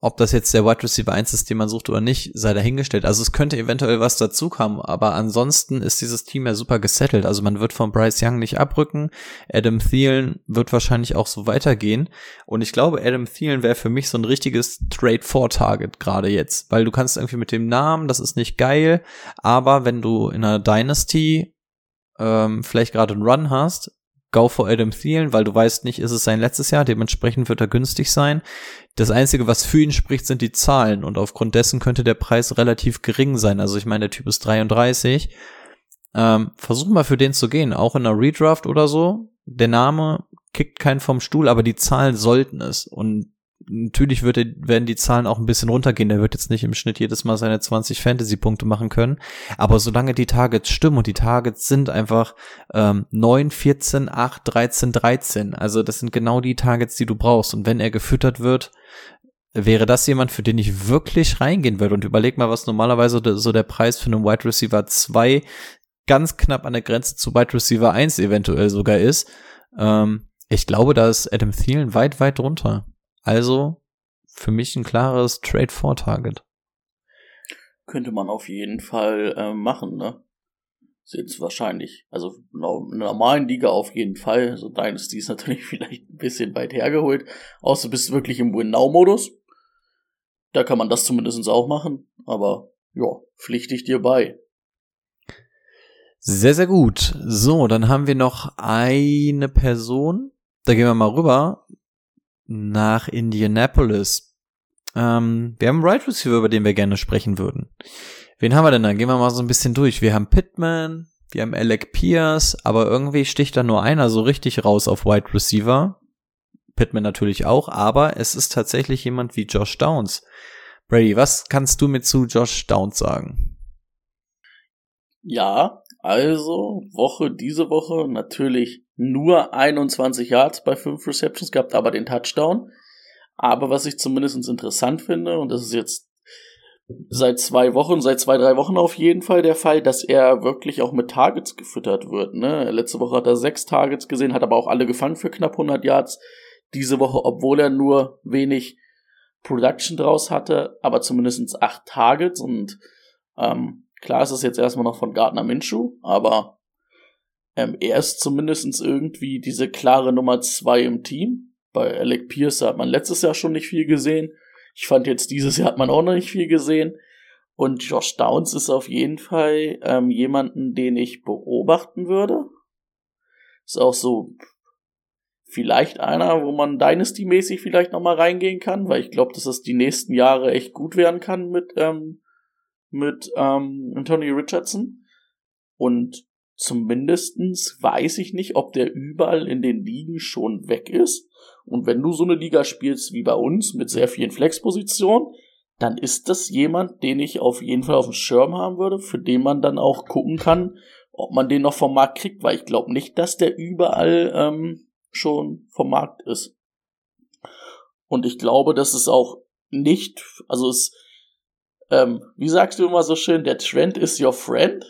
Ob das jetzt der Wide Receiver 1 ist, den man sucht oder nicht, sei dahingestellt. Also es könnte eventuell was dazu kommen, aber ansonsten ist dieses Team ja super gesettelt. Also man wird von Bryce Young nicht abrücken. Adam Thielen wird wahrscheinlich auch so weitergehen. Und ich glaube, Adam Thielen wäre für mich so ein richtiges Trade-for-Target gerade jetzt. Weil du kannst irgendwie mit dem Namen, das ist nicht geil, aber wenn du in einer Dynasty ähm, vielleicht gerade einen Run hast, go for Adam Thielen, weil du weißt nicht, ist es sein letztes Jahr, dementsprechend wird er günstig sein. Das Einzige, was für ihn spricht, sind die Zahlen und aufgrund dessen könnte der Preis relativ gering sein. Also ich meine, der Typ ist 33. Ähm, versuch mal für den zu gehen, auch in einer Redraft oder so. Der Name kickt keinen vom Stuhl, aber die Zahlen sollten es. Und natürlich wird er, werden die Zahlen auch ein bisschen runtergehen. Der wird jetzt nicht im Schnitt jedes Mal seine 20 Fantasy-Punkte machen können. Aber solange die Targets stimmen und die Targets sind einfach ähm, 9, 14, 8, 13, 13. Also das sind genau die Targets, die du brauchst. Und wenn er gefüttert wird, wäre das jemand, für den ich wirklich reingehen würde. Und überleg mal, was normalerweise so der Preis für einen Wide Receiver 2 ganz knapp an der Grenze zu Wide Receiver 1 eventuell sogar ist. Ähm, ich glaube, da ist Adam Thielen weit, weit drunter. Also für mich ein klares Trade-for-Target. Könnte man auf jeden Fall äh, machen, ne? Ist jetzt wahrscheinlich, also in einer normalen Liga auf jeden Fall. So Dynasty ist natürlich vielleicht ein bisschen weit hergeholt. Außer du bist wirklich im Win-Now-Modus. Da kann man das zumindest auch machen. Aber ja, pflichte ich dir bei. Sehr, sehr gut. So, dann haben wir noch eine Person. Da gehen wir mal rüber nach Indianapolis. Ähm, wir haben einen Right Receiver, über den wir gerne sprechen würden. Wen haben wir denn da? Gehen wir mal so ein bisschen durch. Wir haben Pittman, wir haben Alec Pierce, aber irgendwie sticht da nur einer so richtig raus auf Wide Receiver. Pittman natürlich auch, aber es ist tatsächlich jemand wie Josh Downs. Brady, was kannst du mir zu Josh Downs sagen? Ja, also Woche, diese Woche natürlich nur 21 Yards bei 5 Receptions gehabt, aber den Touchdown. Aber was ich zumindest interessant finde, und das ist jetzt seit zwei Wochen, seit zwei, drei Wochen auf jeden Fall der Fall, dass er wirklich auch mit Targets gefüttert wird. Ne? Letzte Woche hat er sechs Targets gesehen, hat aber auch alle gefangen für knapp 100 Yards. Diese Woche, obwohl er nur wenig Production draus hatte, aber zumindest acht Targets und ähm, klar ist es jetzt erstmal noch von Gardner Minshew, aber ähm, er ist zumindest irgendwie diese klare Nummer zwei im Team. Bei Alec Pierce hat man letztes Jahr schon nicht viel gesehen. Ich fand jetzt dieses Jahr hat man auch noch nicht viel gesehen. Und Josh Downs ist auf jeden Fall ähm, jemanden, den ich beobachten würde. Ist auch so vielleicht einer, wo man Dynasty-mäßig vielleicht nochmal reingehen kann, weil ich glaube, dass das die nächsten Jahre echt gut werden kann mit, ähm, mit ähm, Anthony Richardson. Und Zumindestens weiß ich nicht, ob der überall in den Ligen schon weg ist. Und wenn du so eine Liga spielst wie bei uns mit sehr vielen Flexpositionen, dann ist das jemand, den ich auf jeden Fall auf dem Schirm haben würde, für den man dann auch gucken kann, ob man den noch vom Markt kriegt, weil ich glaube nicht, dass der überall ähm, schon vom Markt ist. Und ich glaube, dass es auch nicht, also es, ähm, wie sagst du immer so schön, der Trend ist your friend.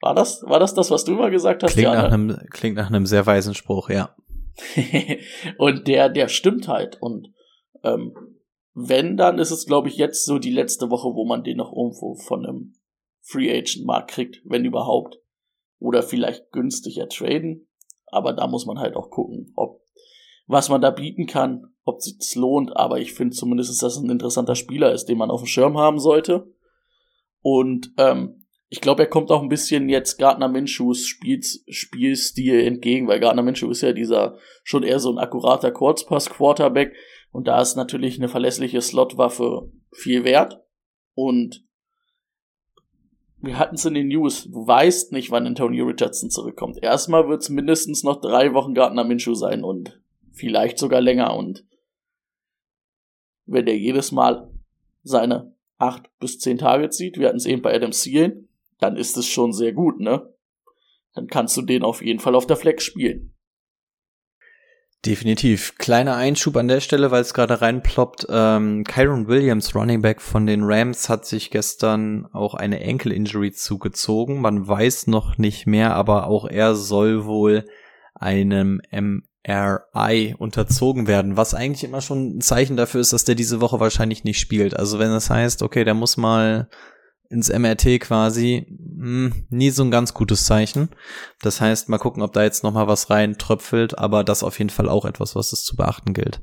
War das, war das das, was du immer gesagt hast? Klingt, ja, nach, ne? einem, klingt nach einem sehr weisen Spruch, ja. und der, der stimmt halt. Und ähm, wenn, dann ist es, glaube ich, jetzt so die letzte Woche, wo man den noch irgendwo von einem Free Agent Markt kriegt, wenn überhaupt. Oder vielleicht günstiger traden. Aber da muss man halt auch gucken, ob was man da bieten kann, ob sich's lohnt. Aber ich finde zumindest, dass es ein interessanter Spieler ist, den man auf dem Schirm haben sollte. Und ähm, ich glaube, er kommt auch ein bisschen jetzt Gardner Minshews Spiels, Spielstil entgegen, weil Gardner Minshew ist ja dieser schon eher so ein akkurater Kurzpass-Quarterback. Und da ist natürlich eine verlässliche Slotwaffe viel wert. Und wir hatten es in den News, du weißt nicht, wann Antonio Richardson zurückkommt. Erstmal wird es mindestens noch drei Wochen Gardner Minshew sein und vielleicht sogar länger. Und wenn der jedes Mal seine acht bis zehn Tage zieht, wir hatten es eben bei Adam Thielen, dann ist es schon sehr gut, ne? Dann kannst du den auf jeden Fall auf der Flex spielen. Definitiv. Kleiner Einschub an der Stelle, weil es gerade reinploppt. Ähm, Kyron Williams, Running Back von den Rams, hat sich gestern auch eine Enkel-Injury zugezogen. Man weiß noch nicht mehr, aber auch er soll wohl einem MRI unterzogen werden, was eigentlich immer schon ein Zeichen dafür ist, dass der diese Woche wahrscheinlich nicht spielt. Also wenn das heißt, okay, der muss mal ins MRT quasi, mh, hm, nie so ein ganz gutes Zeichen. Das heißt, mal gucken, ob da jetzt noch mal was rein aber das auf jeden Fall auch etwas, was es zu beachten gilt.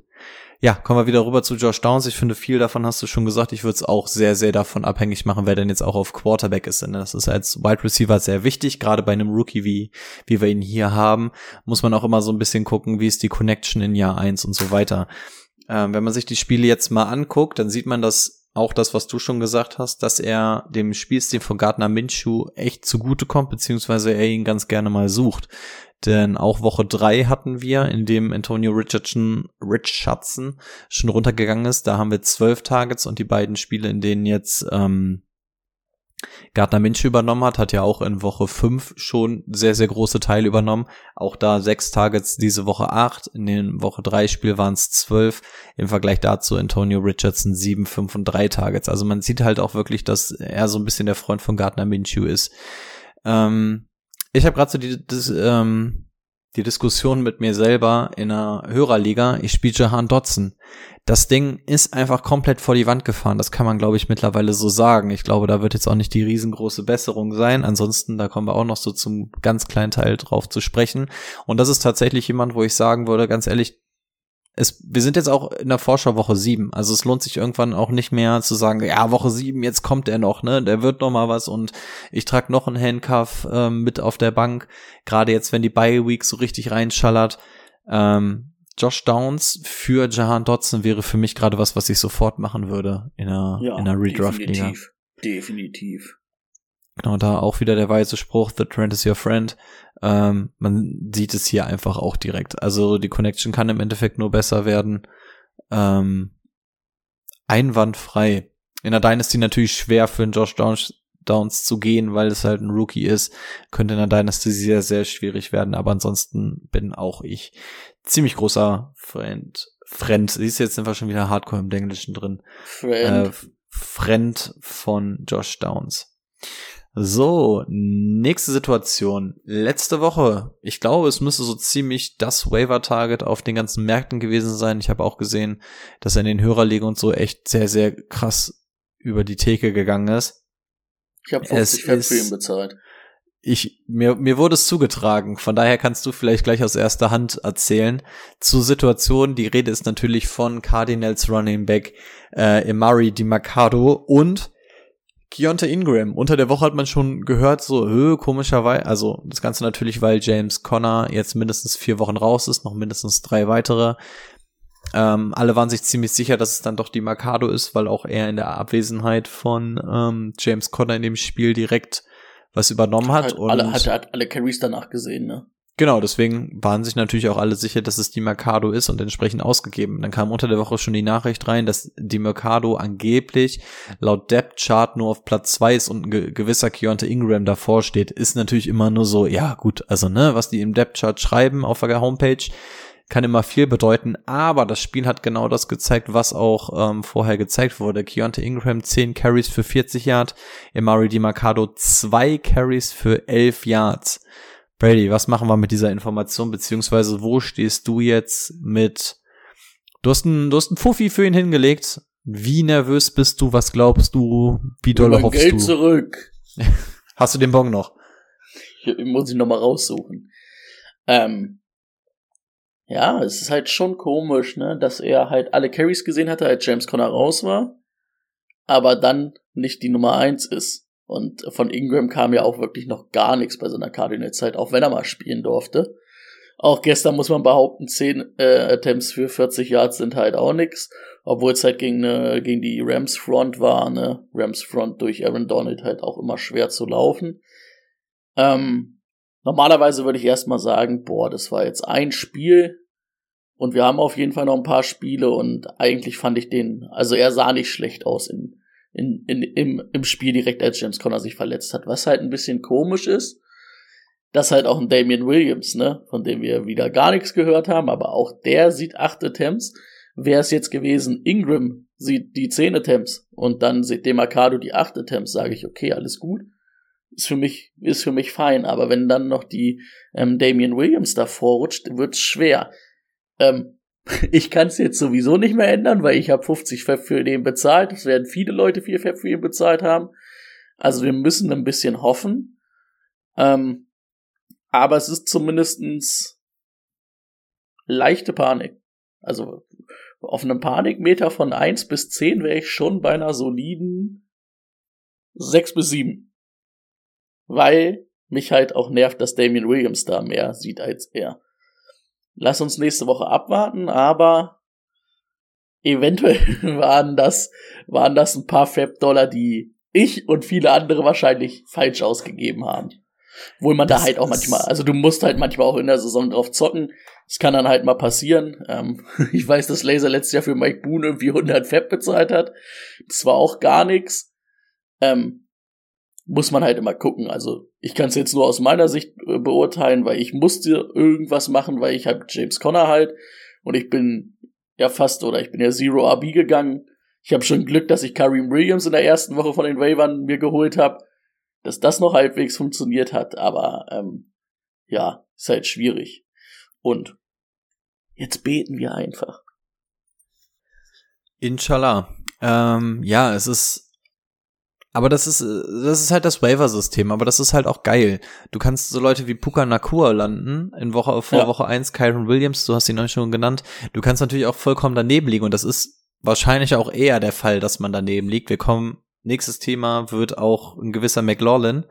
Ja, kommen wir wieder rüber zu Josh Downs. Ich finde, viel davon hast du schon gesagt. Ich würde es auch sehr, sehr davon abhängig machen, wer denn jetzt auch auf Quarterback ist. Denn das ist als Wide Receiver sehr wichtig. Gerade bei einem Rookie, wie, wie wir ihn hier haben, muss man auch immer so ein bisschen gucken, wie ist die Connection in Jahr eins und so weiter. Ähm, wenn man sich die Spiele jetzt mal anguckt, dann sieht man, dass auch das, was du schon gesagt hast, dass er dem Spielstil von Gardner Minshew echt zugutekommt, beziehungsweise er ihn ganz gerne mal sucht. Denn auch Woche drei hatten wir, in dem Antonio Richardson, Richardson schon runtergegangen ist. Da haben wir zwölf Targets und die beiden Spiele, in denen jetzt ähm, Gardner Minshew übernommen hat, hat ja auch in Woche 5 schon sehr, sehr große Teile übernommen. Auch da sechs Targets, diese Woche acht. In den Woche 3 Spiel waren es zwölf. Im Vergleich dazu Antonio Richardson sieben, fünf und drei Targets. Also man sieht halt auch wirklich, dass er so ein bisschen der Freund von Gardner Minshew ist. Ähm, ich habe gerade so die, das, ähm, die Diskussion mit mir selber in einer Hörerliga. Ich spiele Jahan Dotson. Das Ding ist einfach komplett vor die Wand gefahren. Das kann man, glaube ich, mittlerweile so sagen. Ich glaube, da wird jetzt auch nicht die riesengroße Besserung sein. Ansonsten, da kommen wir auch noch so zum ganz kleinen Teil drauf zu sprechen. Und das ist tatsächlich jemand, wo ich sagen würde, ganz ehrlich, es, wir sind jetzt auch in der Vorschau-Woche sieben. Also es lohnt sich irgendwann auch nicht mehr zu sagen, ja, Woche sieben, jetzt kommt er noch, ne? Der wird noch mal was und ich trage noch einen Handcuff ähm, mit auf der Bank. Gerade jetzt, wenn die Bye-Week so richtig reinschallert. Ähm, Josh Downs für Jahan Dotson wäre für mich gerade was, was ich sofort machen würde in einer, ja, in einer Redraft-Liga. Definitiv. definitiv. Genau, da auch wieder der weise Spruch, The Trend is your friend. Ähm, man sieht es hier einfach auch direkt. Also die Connection kann im Endeffekt nur besser werden. Ähm, einwandfrei. In der Dynasty natürlich schwer für einen Josh Downs, Downs zu gehen, weil es halt ein Rookie ist. Könnte in der Dynasty sehr, sehr schwierig werden. Aber ansonsten bin auch ich ziemlich großer Friend. Friend. Siehst du, jetzt sind wir schon wieder hardcore im Englischen drin. Friend. Äh, Friend von Josh Downs. So, nächste Situation. Letzte Woche, ich glaube, es müsste so ziemlich das Waiver-Target auf den ganzen Märkten gewesen sein. Ich habe auch gesehen, dass er in den Hörerligen und so echt sehr, sehr krass über die Theke gegangen ist. Ich habe 50 Fett für ihn bezahlt. Ich, mir, mir wurde es zugetragen, von daher kannst du vielleicht gleich aus erster Hand erzählen. Zur Situation, die Rede ist natürlich von Cardinals Running Back äh, Emari DiMarcado und Keontae Ingram. Unter der Woche hat man schon gehört, so, hö, komischerweise, also das Ganze natürlich, weil James Conner jetzt mindestens vier Wochen raus ist, noch mindestens drei weitere. Ähm, alle waren sich ziemlich sicher, dass es dann doch die Mercado ist, weil auch er in der Abwesenheit von ähm, James Conner in dem Spiel direkt was übernommen hat. hat und alle, hat, hat alle Carries danach gesehen, ne? Genau, deswegen waren sich natürlich auch alle sicher, dass es die Mercado ist und entsprechend ausgegeben. Dann kam unter der Woche schon die Nachricht rein, dass die Mercado angeblich laut Depth Chart nur auf Platz zwei ist und ein gewisser Keonta Ingram davor steht. Ist natürlich immer nur so, ja gut, also ne, was die im Depth Chart schreiben auf der Homepage, kann immer viel bedeuten, aber das Spiel hat genau das gezeigt, was auch ähm, vorher gezeigt wurde. Keonta Ingram 10 Carries für 40 Yards, Emari DiMarcado 2 Carries für 11 Yards. Brady, was machen wir mit dieser Information, beziehungsweise wo stehst du jetzt mit, du hast einen, du hast einen Fuffi für ihn hingelegt. Wie nervös bist du? Was glaubst du? Wie doll mein hoffst Geld du? zurück. Hast du den Bon noch? Ich, muss ihn noch mal raussuchen. Ähm, ja, es ist halt schon komisch, ne, dass er halt alle Carries gesehen hatte, als James Conner raus war, aber dann nicht die Nummer eins ist. Und von Ingram kam ja auch wirklich noch gar nichts bei seiner Cardinals-Zeit, auch wenn er mal spielen durfte. Auch gestern muss man behaupten, 10 äh, Attempts für 40 Yards sind halt auch nix. Obwohl es halt gegen, ne, gegen die Rams Front war, ne? Rams Front durch Aaron Donald halt auch immer schwer zu laufen. Ähm, normalerweise würde ich erstmal sagen, boah, das war jetzt ein Spiel. Und wir haben auf jeden Fall noch ein paar Spiele und eigentlich fand ich den, also er sah nicht schlecht aus in, in, in, im, im Spiel direkt, als James Conner sich verletzt hat. Was halt ein bisschen komisch ist, dass halt auch ein Damian Williams, ne, von dem wir wieder gar nichts gehört haben, aber auch der sieht acht Attempts. Wäre es jetzt gewesen, Ingram sieht die zehn Attempts und dann sieht Demarcado die acht Attempts, sage ich, okay, alles gut. Ist für mich, ist für mich fein, aber wenn dann noch die ähm, Damian Williams davor rutscht, wird's schwer. Ähm, ich kann es jetzt sowieso nicht mehr ändern, weil ich habe 50 Pfeff für den bezahlt. Es werden viele Leute viel Pfeff für ihn bezahlt haben. Also wir müssen ein bisschen hoffen. Ähm, aber es ist zumindestens leichte Panik. Also auf einem Panikmeter von 1 bis 10 wäre ich schon bei einer soliden 6 bis 7. Weil mich halt auch nervt, dass Damian Williams da mehr sieht als er. Lass uns nächste Woche abwarten, aber eventuell waren das, waren das ein paar Fab-Dollar, die ich und viele andere wahrscheinlich falsch ausgegeben haben. Obwohl man das da halt auch manchmal, also du musst halt manchmal auch in der Saison drauf zocken. Es kann dann halt mal passieren. Ähm, ich weiß, dass Laser letztes Jahr für Mike Boone irgendwie 100 Fab bezahlt hat. Das war auch gar nichts. Ähm, muss man halt immer gucken. Also ich kann es jetzt nur aus meiner Sicht äh, beurteilen, weil ich musste irgendwas machen, weil ich halt James Conner halt und ich bin ja fast oder ich bin ja Zero RB gegangen. Ich habe schon Glück, dass ich Kareem Williams in der ersten Woche von den Wavern mir geholt habe dass das noch halbwegs funktioniert hat, aber ähm, ja, ist halt schwierig. Und jetzt beten wir einfach. Inshallah. Ähm, ja, es ist, aber das ist, das ist halt das Waiver-System, aber das ist halt auch geil. Du kannst so Leute wie Puka Nakua landen in Woche vor ja. Woche eins, Kyron Williams, du hast ihn euch schon genannt. Du kannst natürlich auch vollkommen daneben liegen und das ist wahrscheinlich auch eher der Fall, dass man daneben liegt. Wir kommen Nächstes Thema wird auch ein gewisser McLaughlin,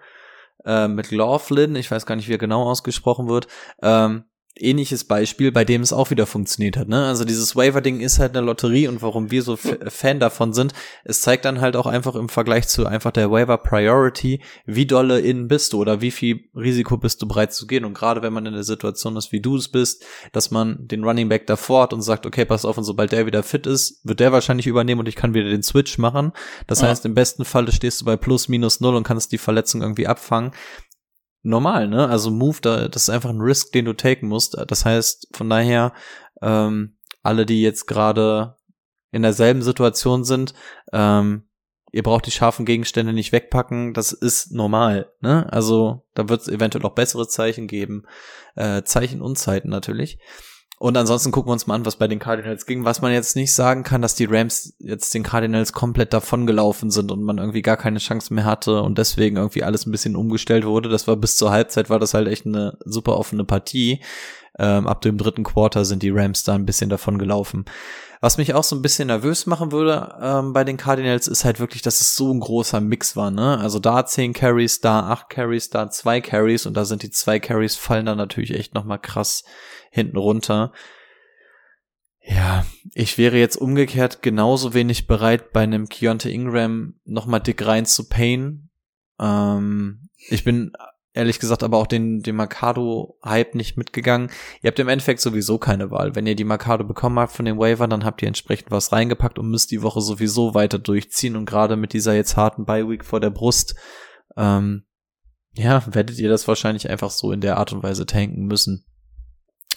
äh, McLaughlin, ich weiß gar nicht, wie er genau ausgesprochen wird, ähm, ähnliches Beispiel, bei dem es auch wieder funktioniert hat. Ne? Also dieses Waiver-Ding ist halt eine Lotterie und warum wir so F Fan davon sind, es zeigt dann halt auch einfach im Vergleich zu einfach der Waiver Priority, wie dolle in bist du oder wie viel Risiko bist du bereit zu gehen. Und gerade wenn man in der Situation ist, wie du es bist, dass man den Running Back davor hat und sagt, okay, pass auf, und sobald der wieder fit ist, wird der wahrscheinlich übernehmen und ich kann wieder den Switch machen. Das ja. heißt, im besten Fall stehst du bei plus minus null und kannst die Verletzung irgendwie abfangen normal, ne? Also Move, da, das ist einfach ein Risk, den du taken musst. Das heißt, von daher, ähm, alle, die jetzt gerade in derselben Situation sind, ähm, ihr braucht die scharfen Gegenstände nicht wegpacken, das ist normal, ne? Also da wird es eventuell auch bessere Zeichen geben, äh, Zeichen und Zeiten natürlich. Und ansonsten gucken wir uns mal an, was bei den Cardinals ging. Was man jetzt nicht sagen kann, dass die Rams jetzt den Cardinals komplett davongelaufen sind und man irgendwie gar keine Chance mehr hatte und deswegen irgendwie alles ein bisschen umgestellt wurde. Das war bis zur Halbzeit war das halt echt eine super offene Partie. Ähm, ab dem dritten Quarter sind die Rams da ein bisschen davon gelaufen. Was mich auch so ein bisschen nervös machen würde ähm, bei den Cardinals ist halt wirklich, dass es so ein großer Mix war, ne? Also da zehn Carries, da acht Carries, da zwei Carries und da sind die zwei Carries fallen dann natürlich echt nochmal krass hinten runter. Ja, ich wäre jetzt umgekehrt genauso wenig bereit, bei einem Keontae Ingram nochmal dick rein zu payen. Ähm, ich bin ehrlich gesagt aber auch den, den Mercado-Hype nicht mitgegangen. Ihr habt im Endeffekt sowieso keine Wahl. Wenn ihr die Mercado bekommen habt von den Wavern, dann habt ihr entsprechend was reingepackt und müsst die Woche sowieso weiter durchziehen. Und gerade mit dieser jetzt harten Bye-Week vor der Brust, ähm, ja, werdet ihr das wahrscheinlich einfach so in der Art und Weise tanken müssen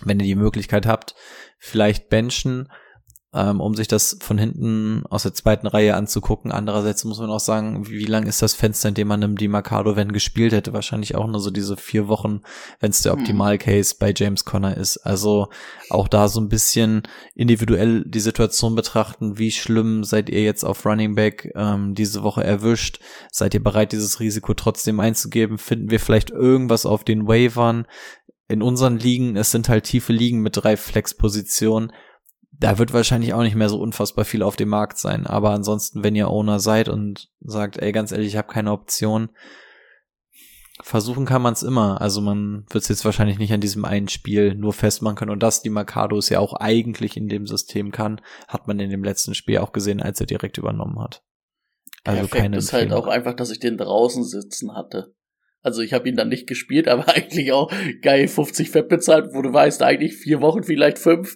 wenn ihr die Möglichkeit habt, vielleicht benchen, ähm, um sich das von hinten aus der zweiten Reihe anzugucken. Andererseits muss man auch sagen, wie, wie lang ist das Fenster, in dem man im Di Mercado, wenn gespielt hätte? Wahrscheinlich auch nur so diese vier Wochen, wenn es der hm. Optimal-Case bei James Conner ist. Also auch da so ein bisschen individuell die Situation betrachten. Wie schlimm seid ihr jetzt auf Running Back ähm, diese Woche erwischt? Seid ihr bereit, dieses Risiko trotzdem einzugeben? Finden wir vielleicht irgendwas auf den Waivern? In unseren Ligen, es sind halt tiefe Ligen mit drei Flex-Positionen. Da wird wahrscheinlich auch nicht mehr so unfassbar viel auf dem Markt sein. Aber ansonsten, wenn ihr Owner seid und sagt, ey, ganz ehrlich, ich habe keine Option, versuchen kann man es immer. Also man wird es jetzt wahrscheinlich nicht an diesem einen Spiel nur festmachen können. Und dass die Mercados ja auch eigentlich in dem System kann, hat man in dem letzten Spiel auch gesehen, als er direkt übernommen hat. Also Perfekt keine ist halt auch einfach, dass ich den draußen sitzen hatte. Also ich habe ihn dann nicht gespielt, aber eigentlich auch geil 50 Fett bezahlt, wo du weißt, eigentlich vier Wochen, vielleicht fünf.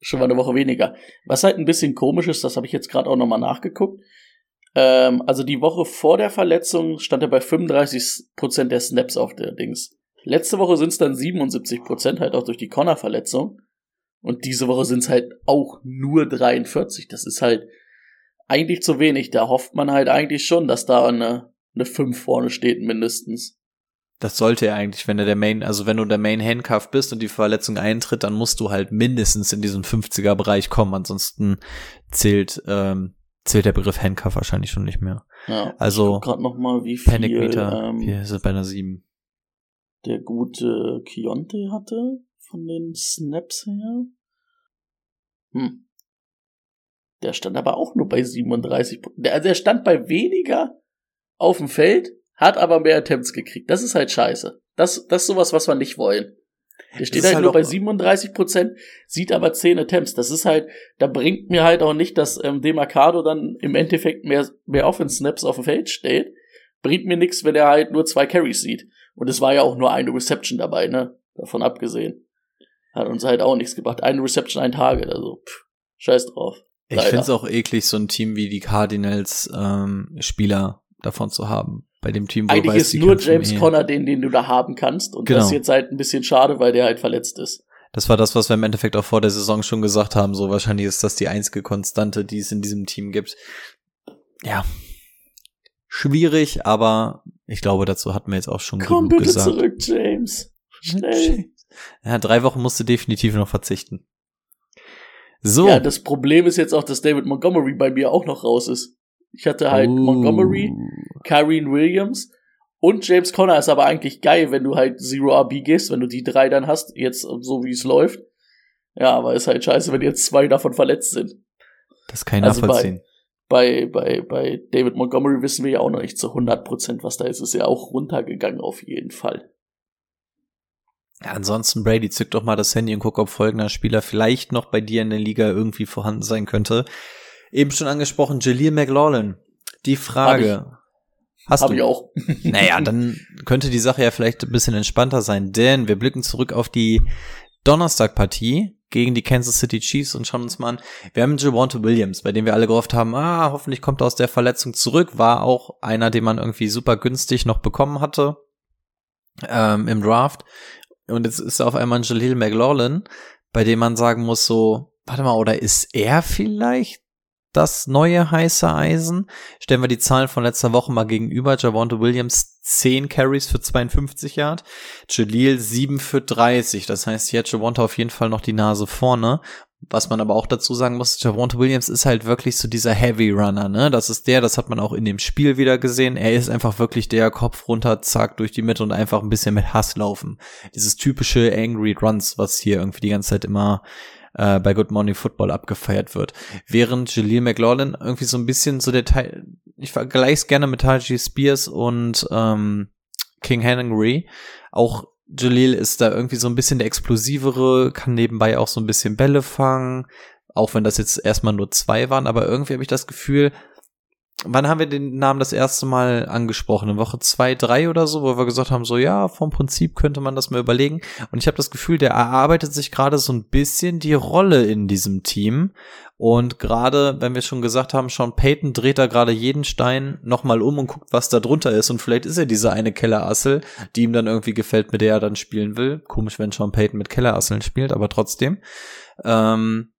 Schon mal eine Woche weniger. Was halt ein bisschen komisch ist, das habe ich jetzt gerade auch nochmal nachgeguckt. Ähm, also die Woche vor der Verletzung stand er bei 35% der Snaps auf der Dings. Letzte Woche sind es dann 77%, halt auch durch die Connor-Verletzung. Und diese Woche sind es halt auch nur 43. Das ist halt eigentlich zu wenig. Da hofft man halt eigentlich schon, dass da eine eine 5 vorne steht mindestens. Das sollte er eigentlich, wenn er der Main, also wenn du der Main Handcuff bist und die Verletzung eintritt, dann musst du halt mindestens in diesen 50er Bereich kommen, ansonsten zählt ähm, zählt der Begriff Handcuff wahrscheinlich schon nicht mehr. Ja, also gerade noch mal wie viel Panic Meter, ähm, hier ist es bei einer 7. Der gute Kionte hatte von den Snaps her. Hm. Der stand aber auch nur bei 37. Der, also der stand bei weniger auf dem Feld, hat aber mehr Attempts gekriegt. Das ist halt scheiße. Das, das ist sowas, was wir nicht wollen. Der steht halt, halt nur bei 37 Prozent, sieht aber 10 Attempts. Das ist halt, da bringt mir halt auch nicht, dass ähm, Demarcado dann im Endeffekt mehr, mehr Offense-Snaps auf dem Feld steht. Bringt mir nichts, wenn er halt nur zwei Carries sieht. Und es war ja auch nur eine Reception dabei, ne? Davon abgesehen. Hat uns halt auch nichts gebracht. Eine Reception, ein Target, also pff, scheiß drauf. Ich finde es auch eklig, so ein Team wie die Cardinals ähm, Spieler davon zu haben. Bei dem Team, Eigentlich ist nur James eh Conner den, den du da haben kannst. Und genau. das ist jetzt halt ein bisschen schade, weil der halt verletzt ist. Das war das, was wir im Endeffekt auch vor der Saison schon gesagt haben. So wahrscheinlich ist das die einzige Konstante, die es in diesem Team gibt. Ja. Schwierig, aber ich glaube, dazu hatten wir jetzt auch schon Komm genug bitte gesagt. zurück, James. Schnell. Ja, drei Wochen musst du definitiv noch verzichten. So. Ja, das Problem ist jetzt auch, dass David Montgomery bei mir auch noch raus ist. Ich hatte halt uh. Montgomery, Kyrene Williams und James Conner ist aber eigentlich geil, wenn du halt Zero RB gehst, wenn du die drei dann hast, jetzt so wie es läuft. Ja, aber ist halt scheiße, wenn jetzt zwei davon verletzt sind. Das kann ich also nachvollziehen. Bei, bei, bei David Montgomery wissen wir ja auch noch nicht zu 100%, was da ist. Ist ja auch runtergegangen auf jeden Fall. Ja, ansonsten, Brady, zück doch mal das Handy und guck, ob folgender Spieler vielleicht noch bei dir in der Liga irgendwie vorhanden sein könnte. Eben schon angesprochen, Jaleel McLaughlin. Die Frage. Hab Hast Hab du? ich auch. naja, dann könnte die Sache ja vielleicht ein bisschen entspannter sein, denn wir blicken zurück auf die Donnerstagpartie gegen die Kansas City Chiefs und schauen uns mal an. Wir haben Javante Williams, bei dem wir alle gehofft haben, ah, hoffentlich kommt er aus der Verletzung zurück. War auch einer, den man irgendwie super günstig noch bekommen hatte ähm, im Draft. Und jetzt ist auf einmal ein Jaleel McLaughlin, bei dem man sagen muss so, warte mal, oder ist er vielleicht das neue heiße Eisen? Stellen wir die Zahlen von letzter Woche mal gegenüber. Javonte Williams 10 Carries für 52 Yard, Jaleel 7 für 30. Das heißt, hier hat Javonte auf jeden Fall noch die Nase vorne. Was man aber auch dazu sagen muss, Javonte Williams ist halt wirklich so dieser Heavy Runner, ne? Das ist der, das hat man auch in dem Spiel wieder gesehen. Er ist einfach wirklich der Kopf runter, zack, durch die Mitte und einfach ein bisschen mit Hass laufen. Dieses typische Angry Runs, was hier irgendwie die ganze Zeit immer äh, bei Good Morning Football abgefeiert wird. Während Jaleel McLaughlin irgendwie so ein bisschen so der Teil, ich vergleiche es gerne mit Taji Spears und ähm, King Henry, auch Jaleel ist da irgendwie so ein bisschen der explosivere, kann nebenbei auch so ein bisschen Bälle fangen, auch wenn das jetzt erstmal nur zwei waren, aber irgendwie habe ich das Gefühl, wann haben wir den Namen das erste Mal angesprochen? In Woche zwei, drei oder so, wo wir gesagt haben, so ja, vom Prinzip könnte man das mal überlegen. Und ich habe das Gefühl, der erarbeitet sich gerade so ein bisschen die Rolle in diesem Team. Und gerade, wenn wir schon gesagt haben, Sean Payton dreht da gerade jeden Stein nochmal um und guckt, was da drunter ist. Und vielleicht ist er diese eine Kellerassel, die ihm dann irgendwie gefällt, mit der er dann spielen will. Komisch, wenn Sean Payton mit Kellerasseln spielt, aber trotzdem. Ähm,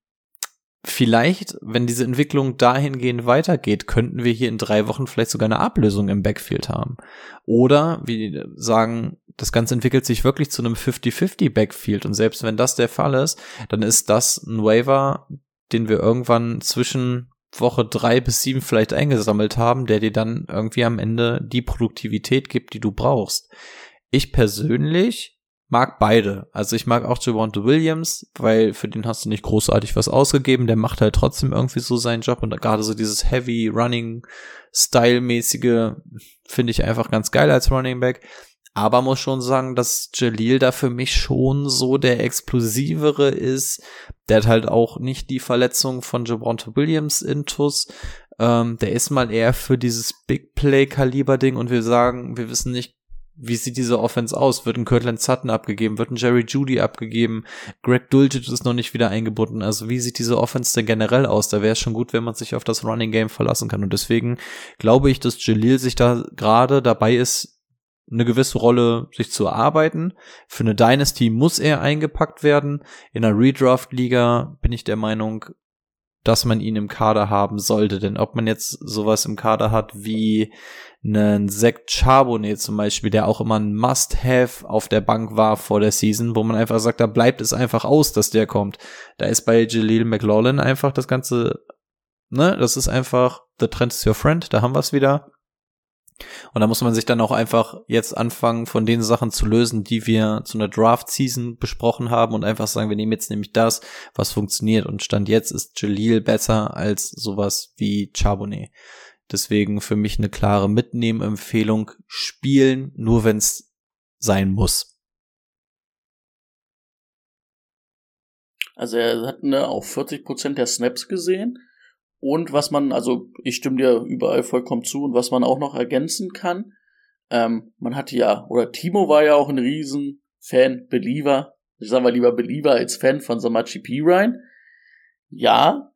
vielleicht, wenn diese Entwicklung dahingehend weitergeht, könnten wir hier in drei Wochen vielleicht sogar eine Ablösung im Backfield haben. Oder wir sagen, das Ganze entwickelt sich wirklich zu einem 50-50 Backfield und selbst wenn das der Fall ist, dann ist das ein Waiver, den wir irgendwann zwischen Woche drei bis sieben vielleicht eingesammelt haben, der dir dann irgendwie am Ende die Produktivität gibt, die du brauchst. Ich persönlich mag beide. Also ich mag auch Javante Williams, weil für den hast du nicht großartig was ausgegeben. Der macht halt trotzdem irgendwie so seinen Job und gerade so dieses Heavy Running Style mäßige finde ich einfach ganz geil als Running Back. Aber muss schon sagen, dass Jalil da für mich schon so der explosivere ist. Der hat halt auch nicht die Verletzung von Javante Williams intus. Ähm, der ist mal eher für dieses Big Play Kaliber Ding und wir sagen, wir wissen nicht wie sieht diese Offense aus? Wird ein Kirtland Sutton abgegeben? Wird ein Jerry Judy abgegeben? Greg Dulcich ist noch nicht wieder eingebunden. Also wie sieht diese Offense denn generell aus? Da wäre es schon gut, wenn man sich auf das Running Game verlassen kann. Und deswegen glaube ich, dass Jalil sich da gerade dabei ist, eine gewisse Rolle sich zu erarbeiten. Für eine Dynasty muss er eingepackt werden. In einer Redraft-Liga bin ich der Meinung, dass man ihn im Kader haben sollte. Denn ob man jetzt sowas im Kader hat wie einen Zach Charbonnet zum Beispiel, der auch immer ein Must-Have auf der Bank war vor der Season, wo man einfach sagt, da bleibt es einfach aus, dass der kommt. Da ist bei Jaleel McLaughlin einfach das Ganze, ne, das ist einfach, the trend is your friend, da haben wir es wieder. Und da muss man sich dann auch einfach jetzt anfangen, von den Sachen zu lösen, die wir zu einer Draft-Season besprochen haben und einfach sagen, wir nehmen jetzt nämlich das, was funktioniert. Und Stand jetzt ist Jalil besser als sowas wie Charbonnet. Deswegen für mich eine klare Mitnehmen-Empfehlung. Spielen, nur wenn es sein muss. Also er hat ne, auch 40 Prozent der Snaps gesehen. Und was man, also ich stimme dir überall vollkommen zu und was man auch noch ergänzen kann, ähm, man hatte ja, oder Timo war ja auch ein riesen Fan, Believer, ich sag mal lieber Believer als Fan von Samachi P. Ryan. Ja,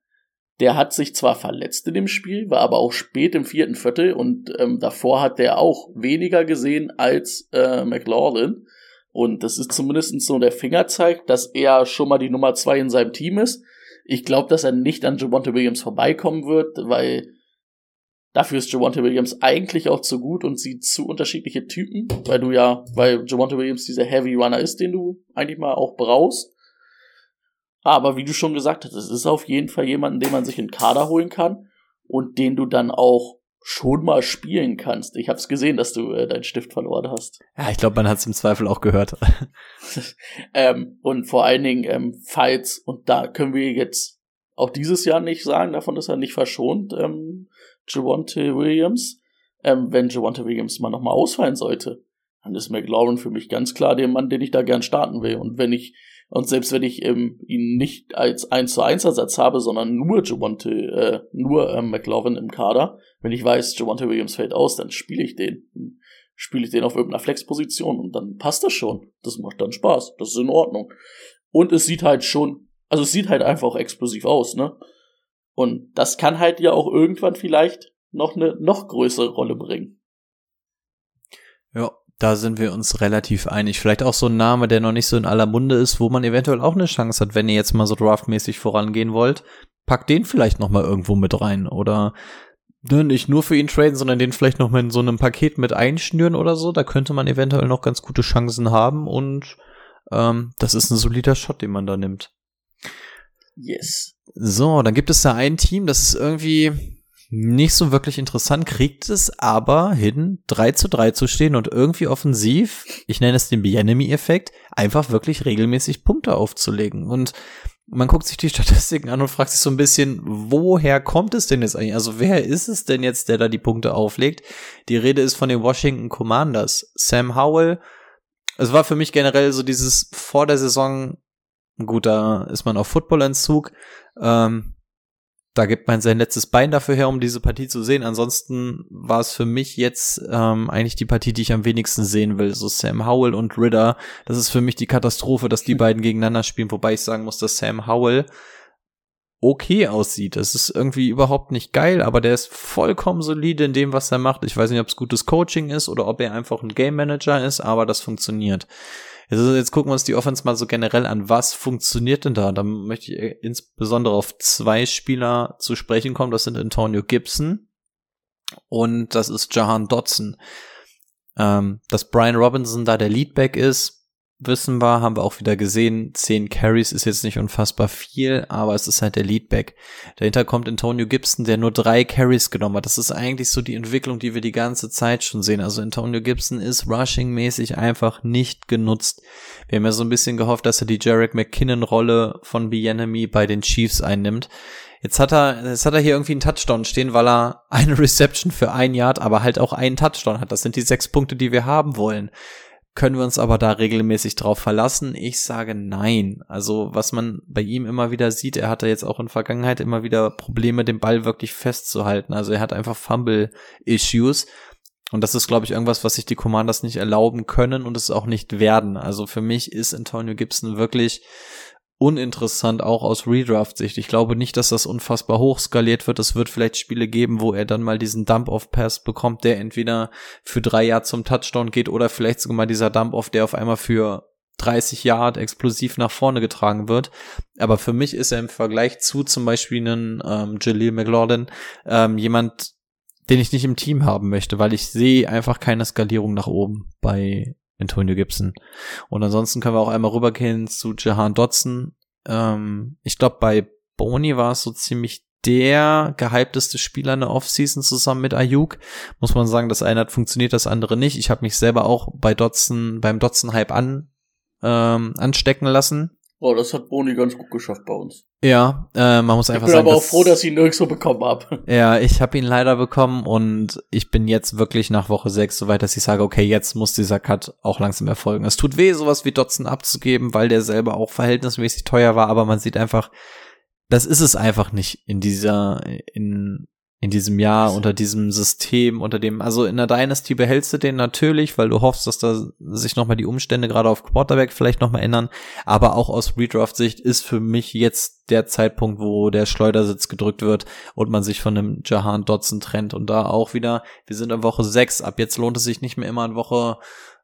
der hat sich zwar verletzt in dem Spiel, war aber auch spät im vierten Viertel und ähm, davor hat der auch weniger gesehen als äh, McLaughlin. Und das ist zumindest so der Fingerzeig, dass er schon mal die Nummer zwei in seinem Team ist. Ich glaube, dass er nicht an Javonte Williams vorbeikommen wird, weil dafür ist Javonte Williams eigentlich auch zu gut und sieht zu unterschiedliche Typen, weil du ja, weil Javonte Williams dieser Heavy Runner ist, den du eigentlich mal auch brauchst. Aber wie du schon gesagt hast, es ist auf jeden Fall jemanden, den man sich in den Kader holen kann und den du dann auch schon mal spielen kannst. Ich habe es gesehen, dass du äh, deinen Stift verloren hast. Ja, ich glaube, man hat es im Zweifel auch gehört. ähm, und vor allen Dingen, ähm, falls, und da können wir jetzt auch dieses Jahr nicht sagen, davon ist er nicht verschont, ähm, Javonte Williams. Ähm, wenn Javonte Williams mal nochmal ausfallen sollte, dann ist McLaurin für mich ganz klar der Mann, den ich da gern starten will. Und wenn ich und selbst wenn ich ähm, ihn nicht als 1 zu 1 Ersatz habe, sondern nur Javonte, äh, nur ähm, McLaughlin im Kader, wenn ich weiß, Javonte Williams fällt aus, dann spiele ich den. Spiele ich den auf irgendeiner Flexposition und dann passt das schon. Das macht dann Spaß. Das ist in Ordnung. Und es sieht halt schon, also es sieht halt einfach explosiv aus, ne? Und das kann halt ja auch irgendwann vielleicht noch eine noch größere Rolle bringen. Ja, da sind wir uns relativ einig. Vielleicht auch so ein Name, der noch nicht so in aller Munde ist, wo man eventuell auch eine Chance hat, wenn ihr jetzt mal so draftmäßig vorangehen wollt. Packt den vielleicht noch mal irgendwo mit rein oder ne, nicht nur für ihn traden, sondern den vielleicht noch mal in so einem Paket mit einschnüren oder so. Da könnte man eventuell noch ganz gute Chancen haben und ähm, das ist ein solider Shot, den man da nimmt. Yes. So, dann gibt es da ein Team, das ist irgendwie nicht so wirklich interessant, kriegt es aber hin, 3 zu 3 zu stehen und irgendwie offensiv, ich nenne es den Bienemy-Effekt, einfach wirklich regelmäßig Punkte aufzulegen. Und man guckt sich die Statistiken an und fragt sich so ein bisschen, woher kommt es denn jetzt eigentlich? Also wer ist es denn jetzt, der da die Punkte auflegt? Die Rede ist von den Washington Commanders. Sam Howell, es war für mich generell so dieses vor der Saison, gut, da ist man auf Footballentzug, ähm, da gibt man sein letztes Bein dafür her, um diese Partie zu sehen. Ansonsten war es für mich jetzt ähm, eigentlich die Partie, die ich am wenigsten sehen will. So Sam Howell und Ridder. Das ist für mich die Katastrophe, dass die beiden gegeneinander spielen. Wobei ich sagen muss, dass Sam Howell okay aussieht. Das ist irgendwie überhaupt nicht geil, aber der ist vollkommen solide in dem, was er macht. Ich weiß nicht, ob es gutes Coaching ist oder ob er einfach ein Game Manager ist, aber das funktioniert. Also jetzt gucken wir uns die Offense mal so generell an. Was funktioniert denn da? Da möchte ich insbesondere auf zwei Spieler zu sprechen kommen. Das sind Antonio Gibson und das ist Jahan Dodson. Ähm, dass Brian Robinson da der Leadback ist, wissen wir, haben wir auch wieder gesehen, zehn Carries ist jetzt nicht unfassbar viel, aber es ist halt der Leadback. Dahinter kommt Antonio Gibson, der nur drei Carries genommen hat. Das ist eigentlich so die Entwicklung, die wir die ganze Zeit schon sehen. Also Antonio Gibson ist rushing-mäßig einfach nicht genutzt. Wir haben ja so ein bisschen gehofft, dass er die Jarek McKinnon-Rolle von Bienemy bei den Chiefs einnimmt. Jetzt hat er, jetzt hat er hier irgendwie einen Touchdown stehen, weil er eine Reception für ein Yard, aber halt auch einen Touchdown hat. Das sind die sechs Punkte, die wir haben wollen. Können wir uns aber da regelmäßig drauf verlassen? Ich sage nein. Also was man bei ihm immer wieder sieht, er hatte jetzt auch in Vergangenheit immer wieder Probleme, den Ball wirklich festzuhalten. Also er hat einfach Fumble-Issues. Und das ist, glaube ich, irgendwas, was sich die Commanders nicht erlauben können und es auch nicht werden. Also für mich ist Antonio Gibson wirklich uninteressant, auch aus Redraft-Sicht. Ich glaube nicht, dass das unfassbar hoch skaliert wird. Es wird vielleicht Spiele geben, wo er dann mal diesen Dump-Off-Pass bekommt, der entweder für drei Jahre zum Touchdown geht oder vielleicht sogar mal dieser Dump-Off, der auf einmal für 30 Yard explosiv nach vorne getragen wird. Aber für mich ist er im Vergleich zu zum Beispiel einen ähm, Jaleel McLaughlin ähm, jemand, den ich nicht im Team haben möchte, weil ich sehe einfach keine Skalierung nach oben bei Antonio Gibson. Und ansonsten können wir auch einmal rübergehen zu Jahan Dodson. Ähm, ich glaube, bei Boni war es so ziemlich der gehypteste Spieler in der Offseason zusammen mit Ayuk. Muss man sagen, das eine hat funktioniert, das andere nicht. Ich habe mich selber auch bei Dotson, beim Dotson-Hype an, ähm, anstecken lassen. Oh, das hat Boni ganz gut geschafft bei uns. Ja, äh, man muss einfach ich bin sagen. aber auch froh, dass ich ihn nirgendwo bekommen habe. Ja, ich habe ihn leider bekommen und ich bin jetzt wirklich nach Woche 6 so weit, dass ich sage, okay, jetzt muss dieser Cut auch langsam erfolgen. Es tut weh, sowas wie Dotson abzugeben, weil der selber auch verhältnismäßig teuer war, aber man sieht einfach, das ist es einfach nicht in dieser, in, in diesem Jahr, unter diesem System, unter dem, also in der Dynasty behältst du den natürlich, weil du hoffst, dass da sich nochmal die Umstände gerade auf Quarterback vielleicht nochmal ändern. Aber auch aus Redraft-Sicht ist für mich jetzt der Zeitpunkt, wo der Schleudersitz gedrückt wird und man sich von einem Jahan Dotson trennt. Und da auch wieder, wir sind in Woche 6, ab jetzt lohnt es sich nicht mehr immer in Woche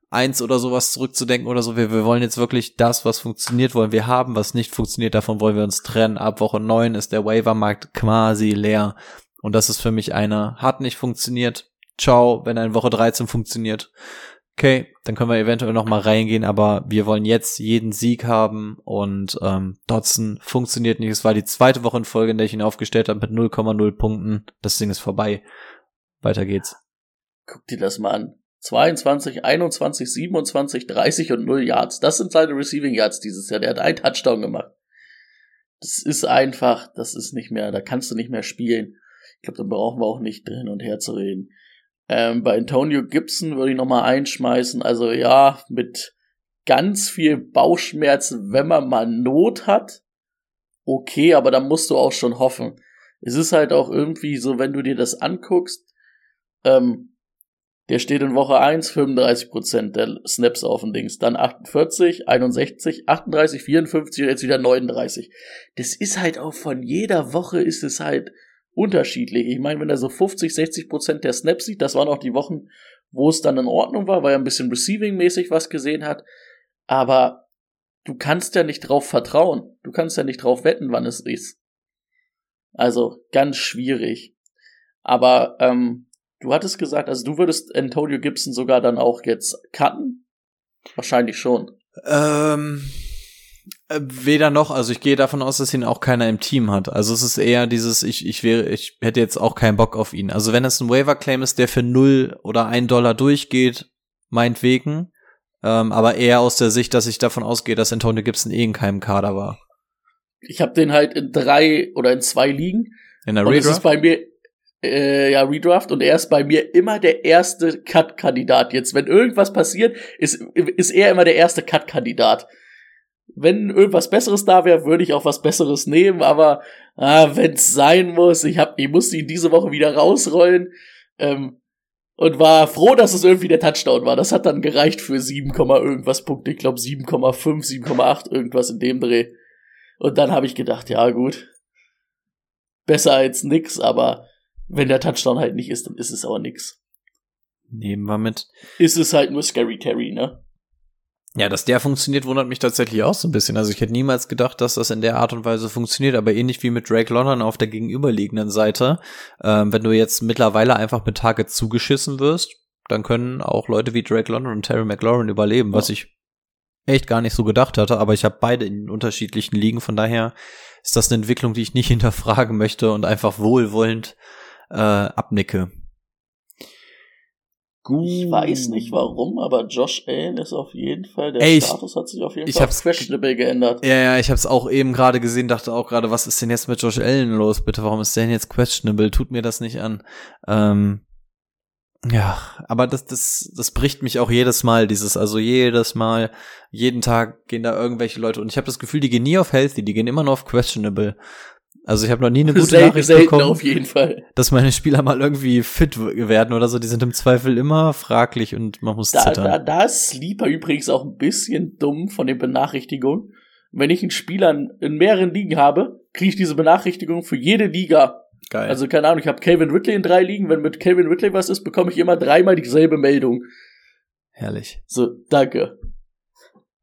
eins oder sowas zurückzudenken oder so. Wir, wir wollen jetzt wirklich das, was funktioniert, wollen wir haben, was nicht funktioniert, davon wollen wir uns trennen. Ab Woche 9 ist der Waivermarkt quasi leer. Und das ist für mich eine, hat nicht funktioniert. Ciao, wenn eine Woche 13 funktioniert. Okay, dann können wir eventuell noch mal reingehen, aber wir wollen jetzt jeden Sieg haben und ähm, Dotson funktioniert nicht. Es war die zweite Woche in Folge, in der ich ihn aufgestellt habe mit 0,0 Punkten. Das Ding ist vorbei. Weiter geht's. Guck dir das mal an. 22, 21, 27, 30 und 0 Yards. Das sind seine Receiving Yards dieses Jahr. Der hat einen Touchdown gemacht. Das ist einfach, das ist nicht mehr, da kannst du nicht mehr spielen. Ich glaube, da brauchen wir auch nicht hin und her zu reden. Ähm, bei Antonio Gibson würde ich nochmal einschmeißen. Also ja, mit ganz viel Bauchschmerzen, wenn man mal Not hat. Okay, aber da musst du auch schon hoffen. Es ist halt auch irgendwie so, wenn du dir das anguckst, ähm, der steht in Woche 1 35% der Snaps auf dem Dings, dann 48, 61, 38, 54 und jetzt wieder 39. Das ist halt auch von jeder Woche ist es halt unterschiedlich. Ich meine, wenn er so 50, 60 Prozent der Snaps sieht, das waren auch die Wochen, wo es dann in Ordnung war, weil er ein bisschen Receiving-mäßig was gesehen hat. Aber du kannst ja nicht drauf vertrauen. Du kannst ja nicht drauf wetten, wann es ist. Also ganz schwierig. Aber ähm, du hattest gesagt, also du würdest Antonio Gibson sogar dann auch jetzt cutten? Wahrscheinlich schon. Ähm, äh, weder noch, also ich gehe davon aus, dass ihn auch keiner im Team hat. Also es ist eher dieses, ich, ich wäre, ich hätte jetzt auch keinen Bock auf ihn. Also wenn es ein Waiver-Claim ist, der für null oder ein Dollar durchgeht, meinetwegen. Ähm, aber eher aus der Sicht, dass ich davon ausgehe, dass Antonio Gibson eh in keinem Kader war. Ich habe den halt in drei oder in zwei Ligen. In der Und es ist Redraft? bei mir, äh, ja, Redraft und er ist bei mir immer der erste Cut-Kandidat. Jetzt, wenn irgendwas passiert, ist, ist er immer der erste Cut-Kandidat. Wenn irgendwas Besseres da wäre, würde ich auch was Besseres nehmen, aber ah, wenn es sein muss, ich hab, ich musste ihn diese Woche wieder rausrollen ähm, und war froh, dass es irgendwie der Touchdown war. Das hat dann gereicht für 7, irgendwas Punkte. Ich glaube 7,5, 7,8 irgendwas in dem Dreh. Und dann habe ich gedacht, ja gut, besser als nix, aber wenn der Touchdown halt nicht ist, dann ist es aber nix. Nehmen wir mit. Ist es halt nur Scary Terry, ne? Ja, dass der funktioniert, wundert mich tatsächlich auch so ein bisschen. Also ich hätte niemals gedacht, dass das in der Art und Weise funktioniert, aber ähnlich wie mit Drake London auf der gegenüberliegenden Seite, ähm, wenn du jetzt mittlerweile einfach mit Target zugeschissen wirst, dann können auch Leute wie Drake London und Terry McLaurin überleben, was ich echt gar nicht so gedacht hatte, aber ich habe beide in unterschiedlichen Ligen, von daher ist das eine Entwicklung, die ich nicht hinterfragen möchte und einfach wohlwollend äh, abnicke. Gut. Ich weiß nicht warum, aber Josh Allen ist auf jeden Fall, der Ey, ich- Status hat sich auf jeden Fall hab's auf questionable geändert. Ja, ja, ich habe es auch eben gerade gesehen, dachte auch gerade, was ist denn jetzt mit Josh Allen los, bitte? Warum ist der denn jetzt questionable? Tut mir das nicht an. Ähm, ja, aber das, das, das bricht mich auch jedes Mal, dieses, also jedes Mal, jeden Tag gehen da irgendwelche Leute und ich habe das Gefühl, die gehen nie auf healthy, die gehen immer nur auf questionable. Also ich habe noch nie eine gute Selten, Nachricht selten bekommen, auf jeden Fall. dass meine Spieler mal irgendwie fit werden oder so. Die sind im Zweifel immer fraglich und man muss Da, zittern. da, da ist Sleeper übrigens auch ein bisschen dumm von den Benachrichtigungen. Wenn ich einen Spieler in- in mehreren Ligen habe, kriege ich diese Benachrichtigung für jede Liga. Geil. Also keine Ahnung, ich habe Calvin Ridley in drei Ligen. Wenn mit Calvin Ridley was ist, bekomme ich immer dreimal dieselbe Meldung. Herrlich. So, danke.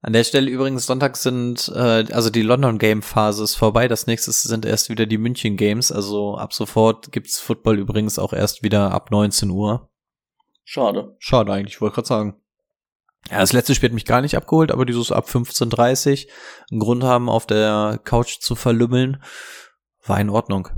An der Stelle übrigens Sonntag sind, äh, also die London Game Phase ist vorbei. Das nächste sind erst wieder die München Games. Also ab sofort gibt's Football übrigens auch erst wieder ab 19 Uhr. Schade. Schade eigentlich, ich wollte gerade sagen. Ja, das letzte Spiel hat mich gar nicht abgeholt, aber dieses ab 15.30 einen Grund haben, auf der Couch zu verlümmeln, war in Ordnung.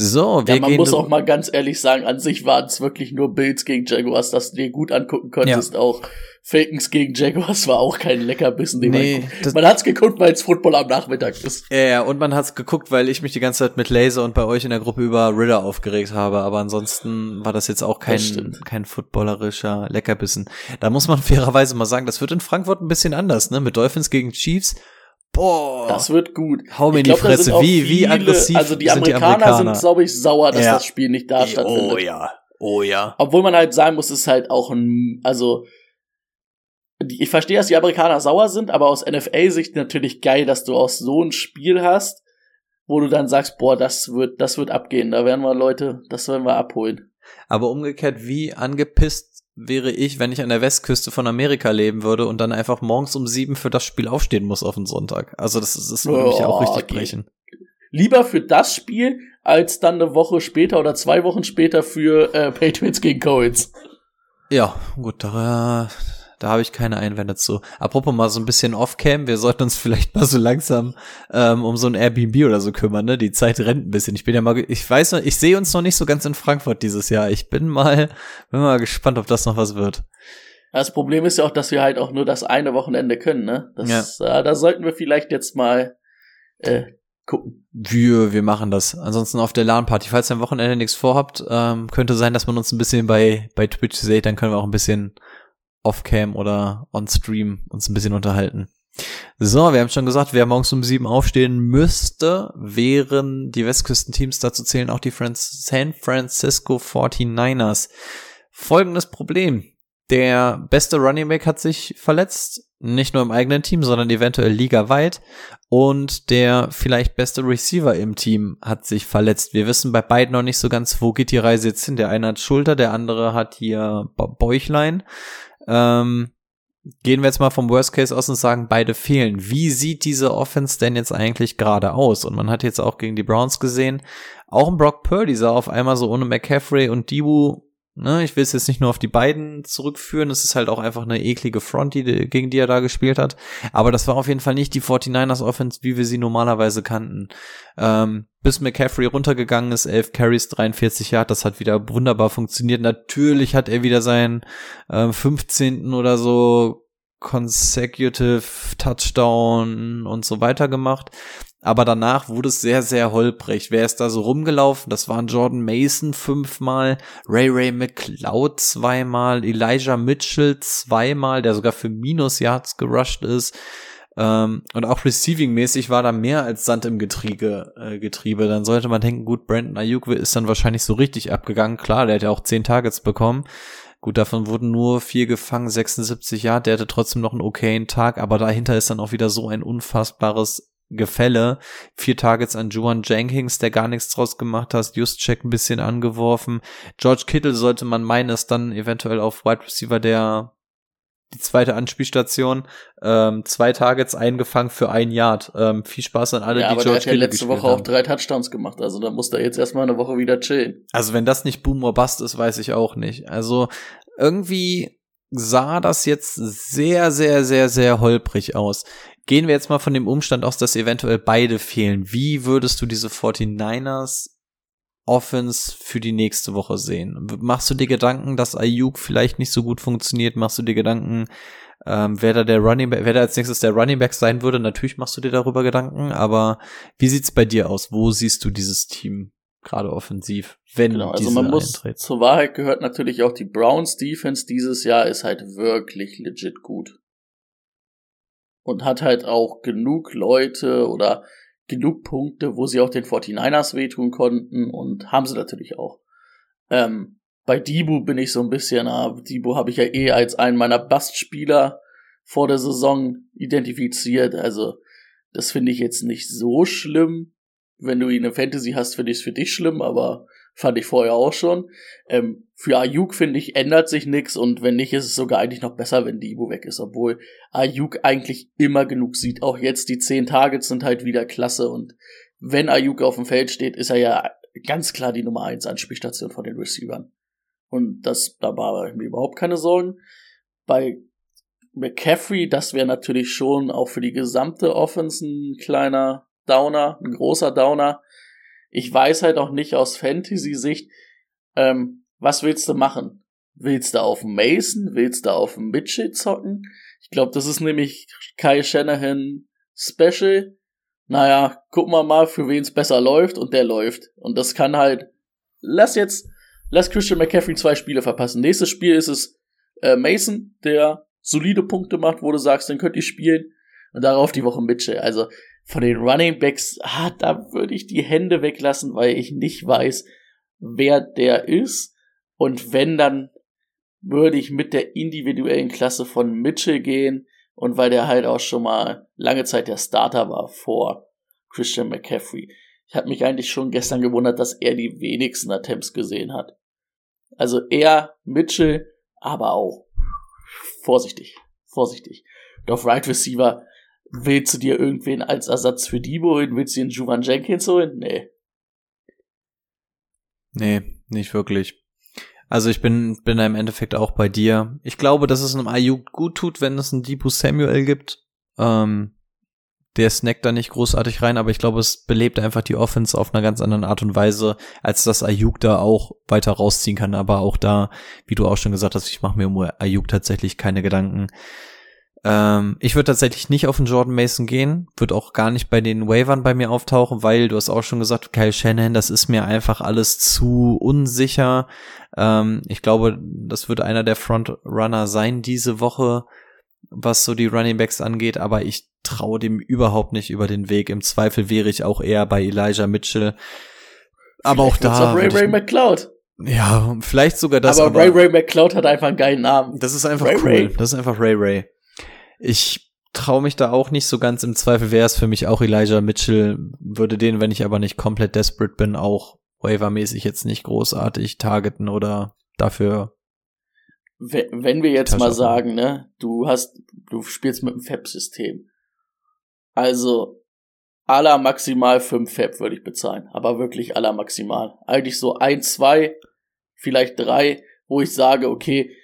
So, wir ja, man muss auch mal ganz ehrlich sagen, an sich waren es wirklich nur Bills gegen Jaguars, dass du dir gut angucken konntest. Ja. Auch Falcons gegen Jaguars war auch kein Leckerbissen. Den nee, man man hat's geguckt, weil es Football am Nachmittag ist. Ja, ja, und man hat's geguckt, weil ich mich die ganze Zeit mit Laser und bei euch in der Gruppe über Ritter aufgeregt habe. Aber ansonsten war das jetzt auch kein, kein footballerischer Leckerbissen. Da muss man fairerweise mal sagen, das wird in Frankfurt ein bisschen anders, ne? Mit Dolphins gegen Chiefs Boah. Das wird gut. Hau mir in die Fresse. Wie, viele, wie aggressiv Also die Amerikaner sind, die Amerikaner. sind glaube ich, sauer, dass ja. das Spiel nicht da stattfindet. Oh ja. Oh ja. Obwohl man halt sagen muss, es ist halt auch ein, also, ich verstehe, dass die Amerikaner sauer sind, aber aus NFL-Sicht natürlich geil, dass du auch so ein Spiel hast, wo du dann sagst, boah, das wird, das wird abgehen. Da werden wir Leute, das werden wir abholen. Aber umgekehrt, wie angepisst wäre ich, wenn ich an der Westküste von Amerika leben würde und dann einfach morgens um sieben für das Spiel aufstehen muss auf den Sonntag. Also das, das würde mich auch richtig okay. brechen. Lieber für das Spiel, als dann eine Woche später oder zwei Wochen später für äh, Patriots gegen Colts. Ja, gut, da, da habe ich keine Einwände zu. Apropos mal so ein bisschen Off-Cam, wir sollten uns vielleicht mal so langsam ähm, um so ein Airbnb oder so kümmern, ne? Die Zeit rennt ein bisschen. Ich bin ja mal, ich weiß noch, ich sehe uns noch nicht so ganz in Frankfurt dieses Jahr. Ich bin mal, bin mal gespannt, ob das noch was wird. Das Problem ist ja auch, dass wir halt auch nur das eine Wochenende können, ne? Das, ja. äh, da sollten wir vielleicht jetzt mal äh, gucken. Wir, wir machen das. Ansonsten auf der LAN-Party, falls ihr am Wochenende nichts vorhabt, ähm, könnte sein, dass man uns ein bisschen bei, bei Twitch sieht, dann können wir auch ein bisschen off-cam oder on-stream uns ein bisschen unterhalten. So, wir haben schon gesagt, wer morgens um sieben aufstehen müsste, wären die Westküstenteams, dazu zählen auch die San Francisco 49ers. Folgendes Problem. Der beste Running Back hat sich verletzt, nicht nur im eigenen Team, sondern eventuell ligaweit. Und der vielleicht beste Receiver im Team hat sich verletzt. Wir wissen bei beiden noch nicht so ganz, wo geht die Reise jetzt hin. Der eine hat Schulter, der andere hat hier Bäuchlein. Ähm, gehen wir jetzt mal vom Worst Case aus und sagen, beide fehlen. Wie sieht diese Offense denn jetzt eigentlich gerade aus? Und man hat jetzt auch gegen die Browns gesehen, auch ein Brock Purdy sah auf einmal so ohne McCaffrey und Dibu Ne, ich will es jetzt nicht nur auf die beiden zurückführen, es ist halt auch einfach eine eklige Front, die, gegen die er da gespielt hat. Aber das war auf jeden Fall nicht die 49ers Offense, wie wir sie normalerweise kannten. Ähm, bis McCaffrey runtergegangen ist, 11 Carries, 43 Yards, das hat wieder wunderbar funktioniert. Natürlich hat er wieder seinen ähm, 15. oder so consecutive Touchdown und so weiter gemacht aber danach wurde es sehr, sehr holprig. Wer ist da so rumgelaufen? Das waren Jordan Mason fünfmal, Ray Ray McLeod zweimal, Elijah Mitchell zweimal, der sogar für Minus Yards gerusht ist. Ähm, und auch receiving-mäßig war da mehr als Sand im Getriebe, äh, Getriebe. Dann sollte man denken, gut, Brandon Ayuk ist dann wahrscheinlich so richtig abgegangen. Klar, der hat ja auch zehn Targets bekommen. Gut, davon wurden nur vier gefangen, 76 Jahre. Der hatte trotzdem noch einen okayen Tag, aber dahinter ist dann auch wieder so ein unfassbares Gefälle. Vier Targets an Juan Jenkins, der gar nichts draus gemacht hat. Justcheck ein bisschen angeworfen. George Kittle sollte man meinen, ist dann eventuell auf Wide Receiver der die zweite Anspielstation. Ähm, zwei Targets eingefangen für ein Yard. Ähm, viel Spaß an alle, ja, die aber George der hat ja letzte Woche haben. auch drei Touchdowns gemacht. Also da muss er jetzt erstmal eine Woche wieder chillen. Also wenn das nicht Boom or Bust ist, weiß ich auch nicht. Also irgendwie sah das jetzt sehr, sehr, sehr, sehr holprig aus. Gehen wir jetzt mal von dem Umstand aus, dass eventuell beide fehlen. Wie würdest du diese 49ers Offense für die nächste Woche sehen? Machst du dir Gedanken, dass Ayuk vielleicht nicht so gut funktioniert? Machst du dir Gedanken, ähm, wer da der Running Back, wer da als nächstes der Running Back sein würde? Natürlich machst du dir darüber Gedanken, aber wie sieht's bei dir aus? Wo siehst du dieses Team gerade offensiv, wenn genau, also man muss eintritt? zur Wahrheit gehört natürlich auch die Browns Defense dieses Jahr ist halt wirklich legit gut und hat halt auch genug Leute oder genug Punkte, wo sie auch den 49ers wehtun konnten und haben sie natürlich auch. Ähm, bei Dibu bin ich so ein bisschen, ah, Dibu habe ich ja eh als einen meiner Bastspieler vor der Saison identifiziert, also das finde ich jetzt nicht so schlimm. Wenn du ihn in Fantasy hast, finde ich es für dich schlimm, aber Fand ich vorher auch schon. Ähm, für Ayuk, finde ich, ändert sich nichts und wenn nicht, ist es sogar eigentlich noch besser, wenn Debo weg ist, obwohl Ayuk eigentlich immer genug sieht. Auch jetzt die zehn Targets sind halt wieder klasse und wenn Ayuk auf dem Feld steht, ist er ja ganz klar die Nummer eins Anspielstation von den Receivern. Und das, da war mir überhaupt keine Sorgen. Bei McCaffrey, das wäre natürlich schon auch für die gesamte Offense ein kleiner Downer, ein großer Downer. Ich weiß halt auch nicht aus Fantasy-Sicht, ähm, was willst du machen? Willst du auf Mason? Willst du auf Mitchell zocken? Ich glaube, das ist nämlich Kai Shanahan Special. Naja, gucken wir mal, für wen es besser läuft und der läuft. Und das kann halt, lass jetzt, lass Christian McCaffrey zwei Spiele verpassen. Nächstes Spiel ist es äh, Mason, der solide Punkte macht, wo du sagst, dann könnt ihr spielen. Und darauf die Woche Mitchell. Also von den Running Backs, ah, da würde ich die Hände weglassen, weil ich nicht weiß, wer der ist. Und wenn, dann würde ich mit der individuellen Klasse von Mitchell gehen und weil der halt auch schon mal lange Zeit der Starter war vor Christian McCaffrey. Ich habe mich eigentlich schon gestern gewundert, dass er die wenigsten Attempts gesehen hat. Also er, Mitchell, aber auch vorsichtig, vorsichtig. Auf Right Receiver willst du dir irgendwen als Ersatz für Debo holen? Willst du den Juvan Jenkins holen? Nee. Nee, nicht wirklich. Also ich bin, bin da im Endeffekt auch bei dir. Ich glaube, dass es einem Ayuk gut tut, wenn es einen Deepu Samuel gibt. Ähm, der snackt da nicht großartig rein, aber ich glaube, es belebt einfach die Offense auf einer ganz anderen Art und Weise, als dass Ayuk da auch weiter rausziehen kann. Aber auch da, wie du auch schon gesagt hast, ich mache mir um Ayuk tatsächlich keine Gedanken. Ähm, ich würde tatsächlich nicht auf den Jordan Mason gehen, wird auch gar nicht bei den Wavern bei mir auftauchen, weil du hast auch schon gesagt, Kyle Shannon, das ist mir einfach alles zu unsicher. Ähm, ich glaube, das wird einer der Frontrunner sein diese Woche, was so die Running Backs angeht, aber ich traue dem überhaupt nicht über den Weg. Im Zweifel wäre ich auch eher bei Elijah Mitchell. Aber Vielleicht auch da. Ray Ray McCloud. Ja, vielleicht sogar das. Aber, aber Ray Ray McCloud hat einfach einen geilen Namen. Das ist einfach Ray cool. Ray. Das ist einfach Ray Ray. Ich traue mich da auch nicht so ganz. Im Zweifel wäre es für mich auch Elijah Mitchell. Würde den, wenn ich aber nicht komplett desperate bin, auch waivermäßig jetzt nicht großartig targeten oder dafür. Wenn wir jetzt Tasche mal sagen, ne, du hast, du spielst mit dem FAB-System. Also, aller maximal 5 FAB würde ich bezahlen. Aber wirklich aller maximal. Eigentlich so ein, zwei, vielleicht drei, wo ich sage, okay,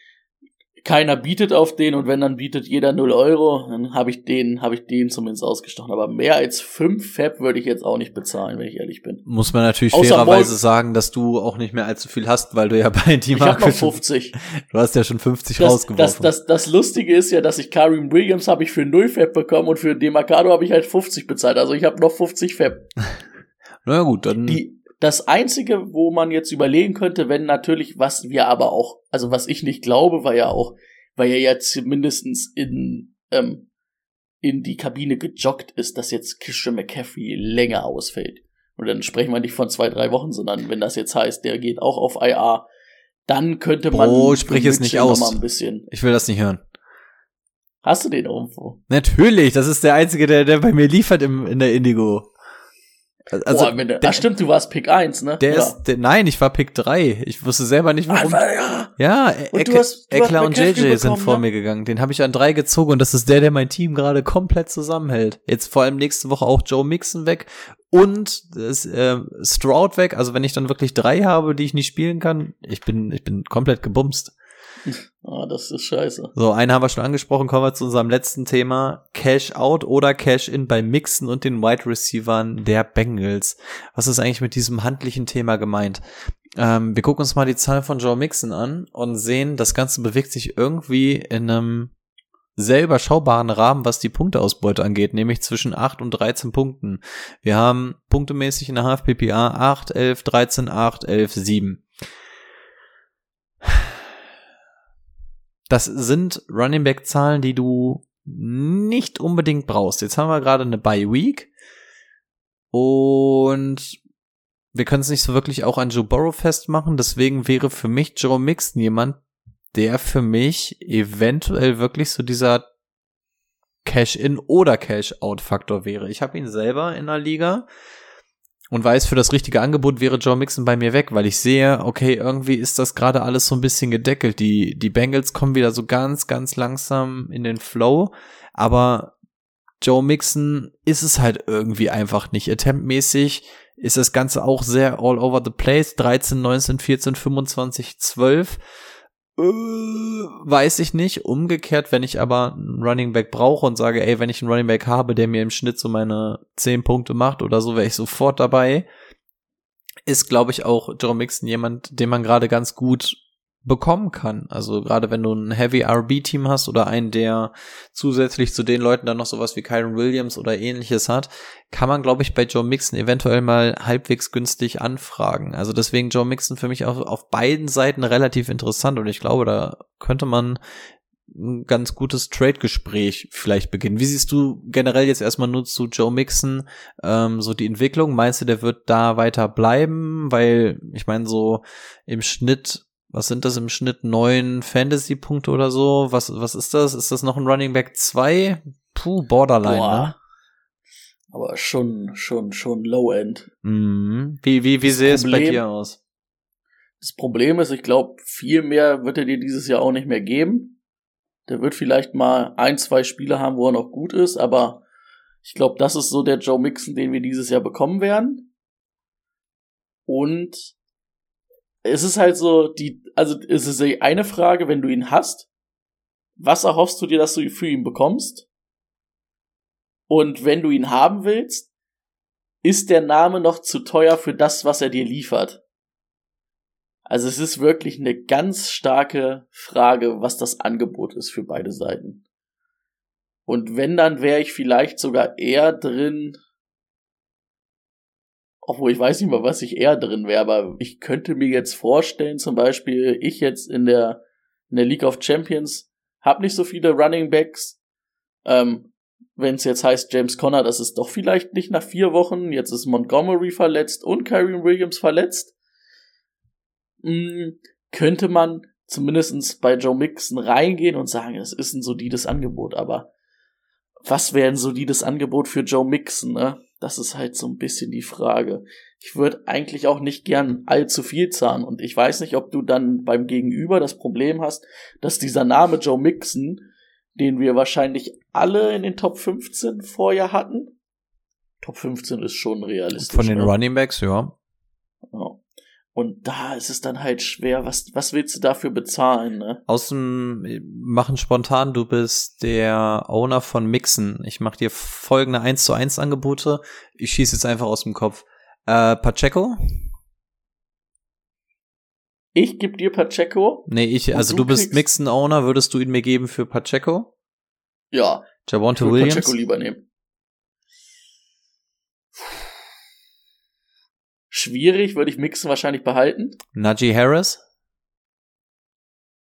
keiner bietet auf den und wenn dann bietet jeder 0 Euro, dann habe ich den, habe ich den zumindest ausgestochen. Aber mehr als 5 Fab würde ich jetzt auch nicht bezahlen, wenn ich ehrlich bin. Muss man natürlich Außer fairerweise Morgan- sagen, dass du auch nicht mehr allzu viel hast, weil du ja bei die Ich habe noch Marke 50. Du hast ja schon 50 Das, rausgeworfen. das, das, das Lustige ist ja, dass ich Karim Williams habe ich für 0 Fab bekommen und für Demarcado habe ich halt 50 bezahlt. Also ich habe noch 50 Fab. Na ja, gut, dann Die, das einzige, wo man jetzt überlegen könnte, wenn natürlich, was wir aber auch, also was ich nicht glaube, war ja auch, weil er jetzt mindestens in, ähm, in die Kabine gejoggt ist, dass jetzt Christian McCaffrey länger ausfällt. Und dann sprechen wir nicht von zwei, drei Wochen, sondern wenn das jetzt heißt, der geht auch auf IR, dann könnte man. Bro, sprich es nicht aus. Ein bisschen. ich will das nicht hören. Hast du den irgendwo? Natürlich, das ist der einzige, der, der bei mir liefert im, in der Indigo. Also, Boah, wenn der, ach stimmt, du warst Pick 1, ne? der Ja. ist, der, nein, ich war Pick 3. Ich wusste selber nicht, warum. Einfach, ja. Ja, Und Eckler du hast- du hast Eckler und JJ sind bekommen, vor ne? mir gegangen. Den habe ich an drei gezogen und das ist der, der mein Team gerade komplett zusammenhält. Jetzt vor allem nächste Woche auch Joe Mixon weg und das, äh, Stroud weg. Also wenn ich dann wirklich drei habe, die ich nicht spielen kann, ich bin, ich bin komplett gebumst. Ah, das ist scheiße. So, einen haben wir schon angesprochen, kommen wir zu unserem letzten Thema. Cash out oder Cash in bei Mixen und den Wide Receivern der Bengals. Was ist eigentlich mit diesem handlichen Thema gemeint? Ähm, wir gucken uns mal die Zahl von Joe Mixon an und sehen, das Ganze bewegt sich irgendwie in einem sehr überschaubaren Rahmen, was die Punkteausbeute angeht, nämlich zwischen 8 und 13 Punkten. Wir haben punktemäßig in der HFPPA 8, 11, 13, 8, 11, 7. Das sind Running Back Zahlen, die du nicht unbedingt brauchst. Jetzt haben wir gerade eine Bye Week und wir können es nicht so wirklich auch an Joe Burrow festmachen. Deswegen wäre für mich Joe Mixon jemand, der für mich eventuell wirklich so dieser Cash-in oder Cash-out-Faktor wäre. Ich habe ihn selber in der Liga und weiß, für das richtige Angebot wäre Joe Mixon bei mir weg, weil ich sehe, okay, irgendwie ist das gerade alles so ein bisschen gedeckelt. Die, die Bengals kommen wieder so ganz, ganz langsam in den Flow, aber Joe Mixon ist es halt irgendwie einfach nicht. Attemptmäßig ist das Ganze auch sehr all over the place. 13, 19, 14, 25, 12. Äh, weiß ich nicht. Umgekehrt, wenn ich aber einen Running Back brauche und sage, ey, wenn ich einen Running Back habe, der mir im Schnitt so meine 10 Punkte macht oder so, wäre ich sofort dabei. ist, glaube ich, auch Joe Mixon jemand, den man gerade ganz gut bekommen kann. Also gerade wenn du ein Heavy RB-Team hast oder einen, der zusätzlich zu den Leuten dann noch sowas wie Kyron Williams oder ähnliches hat, kann man, glaube ich, bei Joe Mixon eventuell mal halbwegs günstig anfragen. Also deswegen Joe Mixon für mich auch auf beiden Seiten relativ interessant und ich glaube, da könnte man ein ganz gutes Trade-Gespräch vielleicht beginnen. Wie siehst du generell jetzt erstmal nur zu Joe Mixon ähm, so die Entwicklung? Meinst du, der wird da weiter bleiben? Weil ich meine, so im Schnitt, was sind das im Schnitt? Neun Fantasy-Punkte oder so? Was, was ist das? Ist das noch ein Running Back 2? Puh, Borderline, Boah. ne? Aber schon, schon, schon Low-End. Mhm. Wie, wie, wie sähe es bei dir aus? Das Problem ist, ich glaube, viel mehr wird er dir dieses Jahr auch nicht mehr geben. Der wird vielleicht mal ein, zwei Spiele haben, wo er noch gut ist, aber ich glaube, das ist so der Joe Mixon, den wir dieses Jahr bekommen werden. Und es ist halt so, die, also es ist eine Frage, wenn du ihn hast, was erhoffst du dir, dass du für ihn bekommst? Und wenn du ihn haben willst, ist der Name noch zu teuer für das, was er dir liefert? Also es ist wirklich eine ganz starke Frage, was das Angebot ist für beide Seiten. Und wenn, dann wäre ich vielleicht sogar eher drin, obwohl ich weiß nicht mal, was ich eher drin wäre, aber ich könnte mir jetzt vorstellen, zum Beispiel, ich jetzt in der, in der League of Champions habe nicht so viele Running Backs. Ähm, wenn es jetzt heißt, James Conner, das ist doch vielleicht nicht nach vier Wochen, jetzt ist Montgomery verletzt und Kyrie Williams verletzt mh, könnte man zumindestens bei Joe Mixon reingehen und sagen, es ist ein solides Angebot, aber was wäre ein solides Angebot für Joe Mixon, ne? Das ist halt so ein bisschen die Frage. Ich würde eigentlich auch nicht gern allzu viel zahlen und ich weiß nicht, ob du dann beim Gegenüber das Problem hast, dass dieser Name Joe Mixon, den wir wahrscheinlich alle in den Top 15 vorher hatten, Top 15 ist schon realistisch. Von den ne? Running Backs, ja. Ja. Und da ist es dann halt schwer, was, was willst du dafür bezahlen, ne? Aus dem machen spontan, du bist der Owner von Mixen. Ich mache dir folgende 1 zu 1 Angebote. Ich schieße jetzt einfach aus dem Kopf. Äh, Pacheco? Ich geb dir Pacheco. Nee, ich, also du du, bist kriegst- Mixen Owner, würdest du ihn mir geben für Pacheco? Ja, ich Javonte Williams? Pacheco lieber nehmen. Schwierig, würde ich Mixen wahrscheinlich behalten. Najee Harris?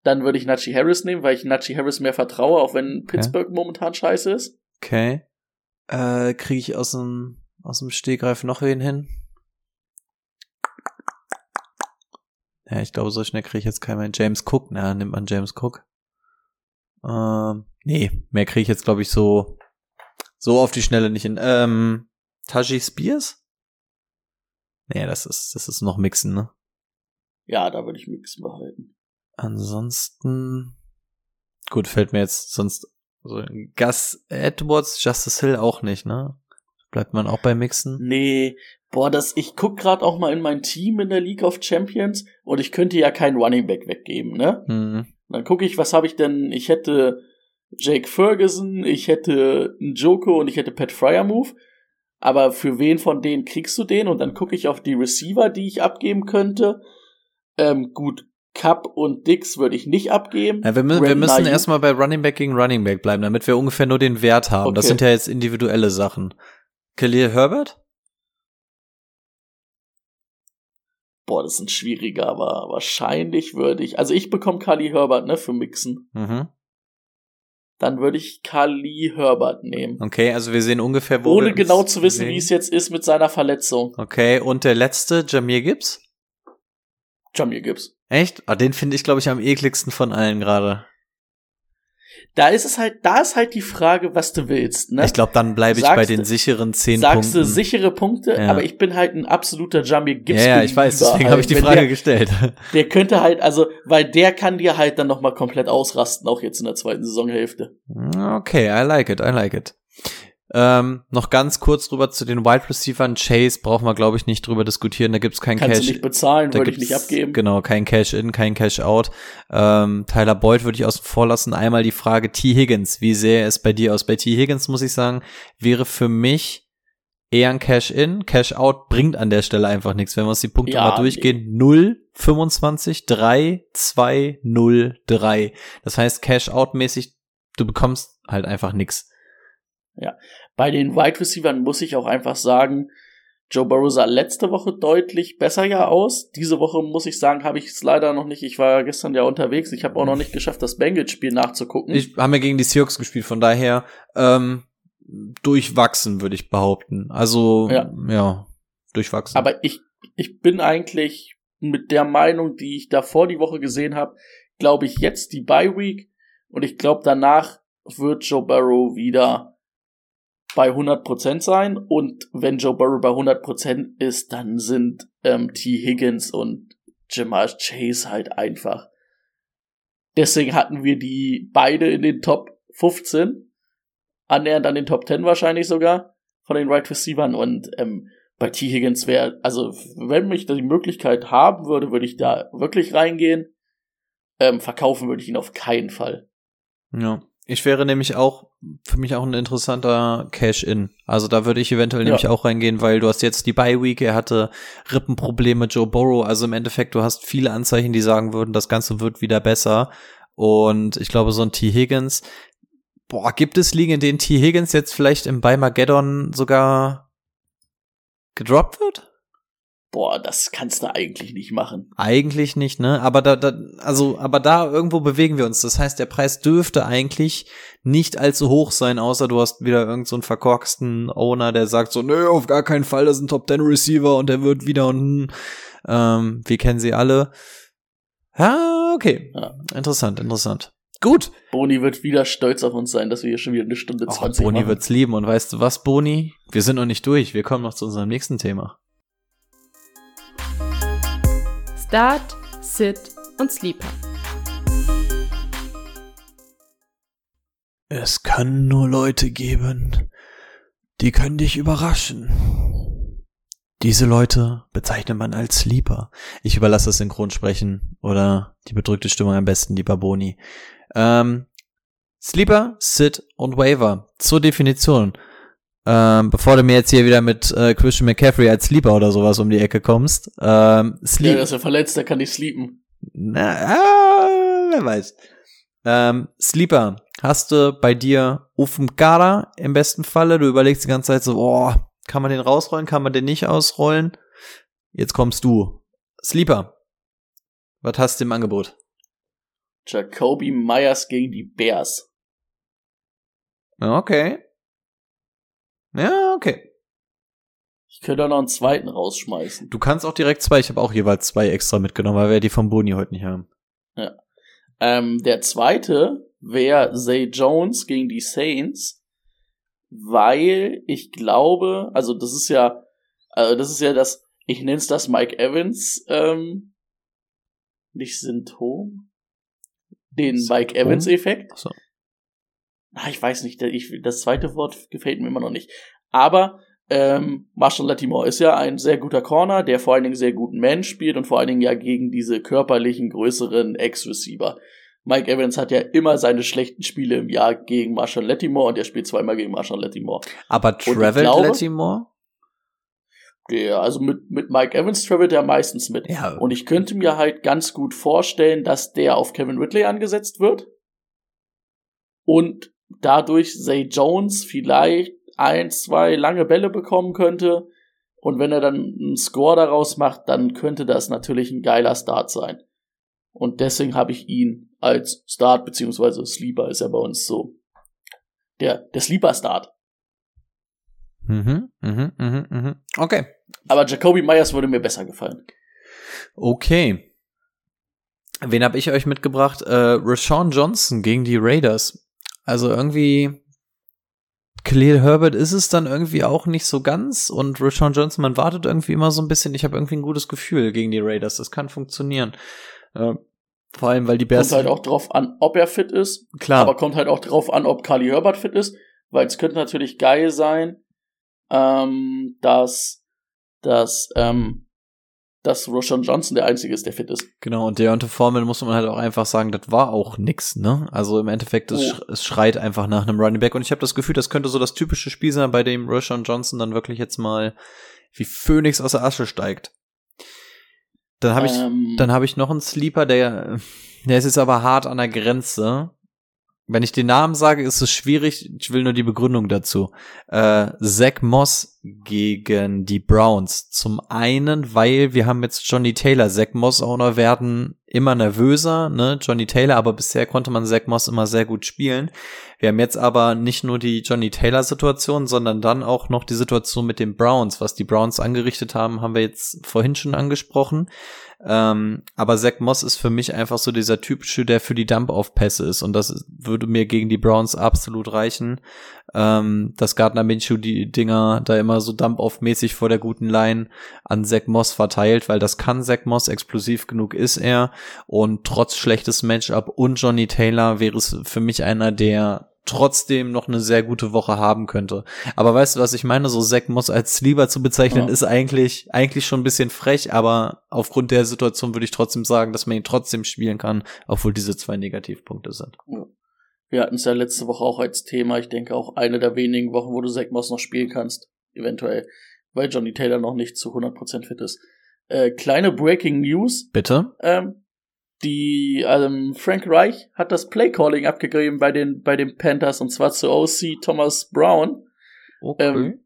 Dann würde ich Najee Harris nehmen, weil ich Najee Harris mehr vertraue, auch wenn Pittsburgh momentan scheiße ist. Okay. Äh, kriege ich aus dem, aus dem Stegreif noch wen hin? Ja, ich glaube, so schnell kriege ich jetzt keinen mehr. James Cook, na, nimmt man James Cook. Ähm, nee, mehr kriege ich jetzt, glaube ich, so, so auf die Schnelle nicht hin. Ähm, Taji Spears? Nee, das ist, das ist noch Mixen, ne? Ja, da würde ich Mixen behalten. Ansonsten, gut, fällt mir jetzt sonst so Gus Edwards, Justice Hill auch nicht, ne? Bleibt man auch bei Mixen? Nee, boah, das, ich guck gerade auch mal in mein Team in der League of Champions und ich könnte ja keinen Running Back weggeben, ne? Hm. Dann gucke ich, was habe ich denn? Ich hätte Jake Ferguson, ich hätte einen Joko und ich hätte Pat Fryermove. Aber für wen von denen kriegst du den? Und dann gucke ich auf die Receiver, die ich abgeben könnte. Ähm, gut, Cup und Dix würde ich nicht abgeben. Ja, wir, mü wir müssen erstmal bei Running Back gegen Running Back bleiben, damit wir ungefähr nur den Wert haben. Das Okay. sind ja jetzt individuelle Sachen. Khalil Herbert? Boah, das ist ein schwieriger, aber wahrscheinlich würde ich. Also ich bekomme Kali Herbert, ne, für Mixen. Mhm. Dann würde ich Kali Herbert nehmen. Okay, also wir sehen ungefähr, wo wir Ohne genau zu wissen, bewegen. wie es jetzt ist mit seiner Verletzung. Okay, und der letzte, Jamir Gibbs? Jamir Gibbs. Echt? Ah, den finde ich, glaube ich, am ekligsten von allen gerade. Da ist es halt, da ist halt die Frage, was du willst, ne? Ich glaube, dann bleibe ich Sagst bei den sicheren zehn Sagst Punkten. du sichere Punkte, Ja. aber ich bin halt ein absoluter Jamir Gibbs. ja, ja, ich weiß, deswegen habe ich die Wenn Frage der, gestellt. Der könnte halt, also, weil der kann dir halt dann noch mal komplett ausrasten, auch jetzt in der zweiten Saisonhälfte. Okay, I like it, I like it. Ähm, noch ganz kurz drüber zu den Wide Receivern. Chase brauchen wir, glaube ich, nicht drüber diskutieren. Da gibt's kein Kannst Cash. du nicht bezahlen, da würde ich nicht abgeben. Genau, kein Cash-In, kein Cash-Out. Ähm, Tyler Boyd würde ich außen vor lassen. Einmal die Frage T. Higgins. Wie sähe es bei dir aus? Bei T. Higgins, muss ich sagen, wäre für mich eher ein Cash-In. Cash-Out bringt an der Stelle einfach nichts. Wenn wir uns die Punkte Ja, mal durchgehen, 0, 25, 3, 2, 0, 3. Das heißt, Cash-Out-mäßig, du bekommst halt einfach nichts. Bei den Wide Receivers muss ich auch einfach sagen, Joe Burrow sah letzte Woche deutlich besser ja aus. Diese Woche muss ich sagen, habe ich es leider noch nicht. Ich war gestern ja unterwegs. Ich habe auch noch nicht geschafft, das Bengals-Spiel nachzugucken. Ich haben ja gegen die Seahawks gespielt, von daher ähm, durchwachsen, würde ich behaupten. Also, ja, Ja. durchwachsen. Aber ich, ich bin eigentlich mit der Meinung, die ich davor die Woche gesehen habe, glaube ich jetzt die Bye Week und ich glaube danach wird Joe Burrow wieder bei 100% sein und wenn Joe Burrow bei 100% ist, dann sind ähm, T. Higgins und Jamal Chase halt einfach. Deswegen hatten wir die beide in den Top 15, annähernd an den Top 10 wahrscheinlich sogar von den Right Receivern und ähm, bei T. Higgins wäre, also wenn ich da die Möglichkeit haben würde, würde ich da wirklich reingehen. Ähm, verkaufen würde ich ihn auf keinen Fall. Ja. Ich wäre nämlich auch, für mich auch ein interessanter Cash-In. Also da würde ich eventuell Ja. nämlich auch reingehen, weil du hast jetzt die Bye-Week, er hatte Rippenprobleme, Joe Burrow. Also im Endeffekt, du hast viele Anzeichen, die sagen würden, das Ganze wird wieder besser. Und ich glaube, so ein T. Higgins, boah, gibt es Ligen, in denen T. Higgins jetzt vielleicht im Beimageddon sogar gedroppt wird? Boah, das kannst du eigentlich nicht machen. Eigentlich nicht, ne? Aber da, da, also, aber da irgendwo bewegen wir uns. Das heißt, der Preis dürfte eigentlich nicht allzu hoch sein, außer du hast wieder irgendeinen so einen verkorksten Owner, der sagt so, nö, auf gar keinen Fall, das ist ein Top 10 Receiver und der wird wieder und ähm, wir kennen sie alle. Ja, okay. Ja. Interessant, interessant. Gut. Boni wird wieder stolz auf uns sein, dass wir hier schon wieder eine Stunde Auch 20 Boni machen. wird's lieben. Und weißt du was, Boni? Wir sind noch nicht durch. Wir kommen noch zu unserem nächsten Thema. Start, Sit und Sleeper. Es kann nur Leute geben, die können dich überraschen. Diese Leute bezeichnet man als Sleeper. Ich überlasse das Synchronsprechen oder die bedrückte Stimmung am besten, lieber Boni. Ähm, Sleeper, Sit und Waiver. Zur Definition. Ähm, bevor du mir jetzt hier wieder mit äh, Christian McCaffrey als Sleeper oder sowas um die Ecke kommst. Ähm, Ja, Sleep der ist ja verletzt, der kann nicht sleepen. na, ah, wer weiß. Ähm, Sleeper, hast du bei dir Ufengara im besten Falle? Du überlegst die ganze Zeit so, oh, kann man den rausrollen, kann man den nicht ausrollen? Jetzt kommst du. Sleeper, was hast du im Angebot? Jacoby Myers gegen die Bears. Ja, Okay. Ja, okay. Ich könnte auch noch einen zweiten rausschmeißen. Du kannst auch direkt zwei, ich habe auch jeweils zwei extra mitgenommen, weil wir die vom Boni heute nicht haben. Ähm, der zweite wäre Zay Jones gegen die Saints, weil ich glaube, also das ist ja, also das ist ja das, ich nenne es das Mike Evans, ähm, nicht Symptom, den Symptom? Mike Evans Effekt. So. Ah, ich weiß nicht, ich, das zweite Wort gefällt mir immer noch nicht. Aber ähm, Marshall Latimore ist ja ein sehr guter Corner, der vor allen Dingen sehr guten Man spielt und vor allen Dingen ja gegen diese körperlichen, größeren Ex-Receiver. Mike Evans hat ja immer seine schlechten Spiele im Jahr gegen Marshall Latimore und er spielt zweimal gegen Marshall Latimore. Aber Travel Latimore? Der, also mit, mit Mike Evans travelt er meistens mit. Ja. Und ich könnte mir halt ganz gut vorstellen, dass der auf Kevin Ridley angesetzt wird. Und dadurch Zay Jones vielleicht ein, zwei lange Bälle bekommen könnte. Und wenn er dann einen Score daraus macht, dann könnte das natürlich ein geiler Start sein. Und deswegen habe ich ihn als Start, beziehungsweise Sleeper ist ja bei uns so. Der, der Sleeper-Start. Mhm, mhm, mhm, mhm. Okay. Aber Jacoby Myers würde mir besser gefallen. Okay. Wen habe ich euch mitgebracht? Äh, Rashawn Johnson gegen die Raiders. Also irgendwie Khalil Herbert ist es dann irgendwie auch nicht so ganz und Rashawn Johnson, man wartet irgendwie immer so ein bisschen. Ich habe irgendwie ein gutes Gefühl gegen die Raiders. Das kann funktionieren. Äh, vor allem, weil die Bears Kommt halt auch drauf an, ob er fit ist. klar. Aber kommt halt auch drauf an, ob Carly Herbert fit ist. Weil es könnte natürlich geil sein, ähm, dass, dass ähm, dass Roshan Johnson der Einzige ist, der fit ist. Genau, und Deontay Foreman muss man halt auch einfach sagen, das war auch nix, ne? Also im Endeffekt, es, Oh. schreit einfach nach einem Running Back und ich habe das Gefühl, das könnte so das typische Spiel sein, bei dem Roshan Johnson dann wirklich jetzt mal wie Phönix aus der Asche steigt. Dann habe ich, Ähm, dann habe ich noch einen Sleeper, der, der ist jetzt aber hart an der Grenze. Wenn ich den Namen sage, ist es schwierig. Ich will nur die Begründung dazu. Äh, Zach Moss gegen die Browns. Zum einen, weil wir haben jetzt Johnny Taylor. Zach Moss Owner werden immer nervöser, ne? Johnny Taylor, aber bisher konnte man Zach Moss immer sehr gut spielen. Wir haben jetzt aber nicht nur die Johnny Taylor Situation, sondern dann auch noch die Situation mit den Browns. Was die Browns angerichtet haben, haben wir jetzt vorhin schon angesprochen. Ähm, aber Zach Moss ist für mich einfach so dieser typische, der für die Dump-Off-Pässe ist. Und das würde mir gegen die Browns absolut reichen. Ähm, dass Gardner Minshew die Dinger da immer so Dump-Off-mäßig vor der guten Line an Zach Moss verteilt, weil das kann Zach Moss, explosiv genug ist er. Und trotz schlechtes Matchup und Johnny Taylor wäre es für mich einer, der trotzdem noch eine sehr gute Woche haben könnte. Aber weißt du, was ich meine? So Zack Moss als Sleeper zu bezeichnen, Ja. ist eigentlich, eigentlich schon ein bisschen frech, aber aufgrund der Situation würde ich trotzdem sagen, dass man ihn trotzdem spielen kann, obwohl diese zwei Negativpunkte sind. Wir hatten es ja letzte Woche auch als Thema. Ich denke auch eine der wenigen Wochen, wo du Zach Moss noch spielen kannst. Eventuell. Weil Johnny Taylor noch nicht zu 100% fit ist. Äh, kleine Breaking News. Bitte? Ähm, die, ähm, Frank Reich hat das Playcalling abgegeben bei den, bei den Panthers und zwar zu OC Thomas Brown. Okay. Ähm,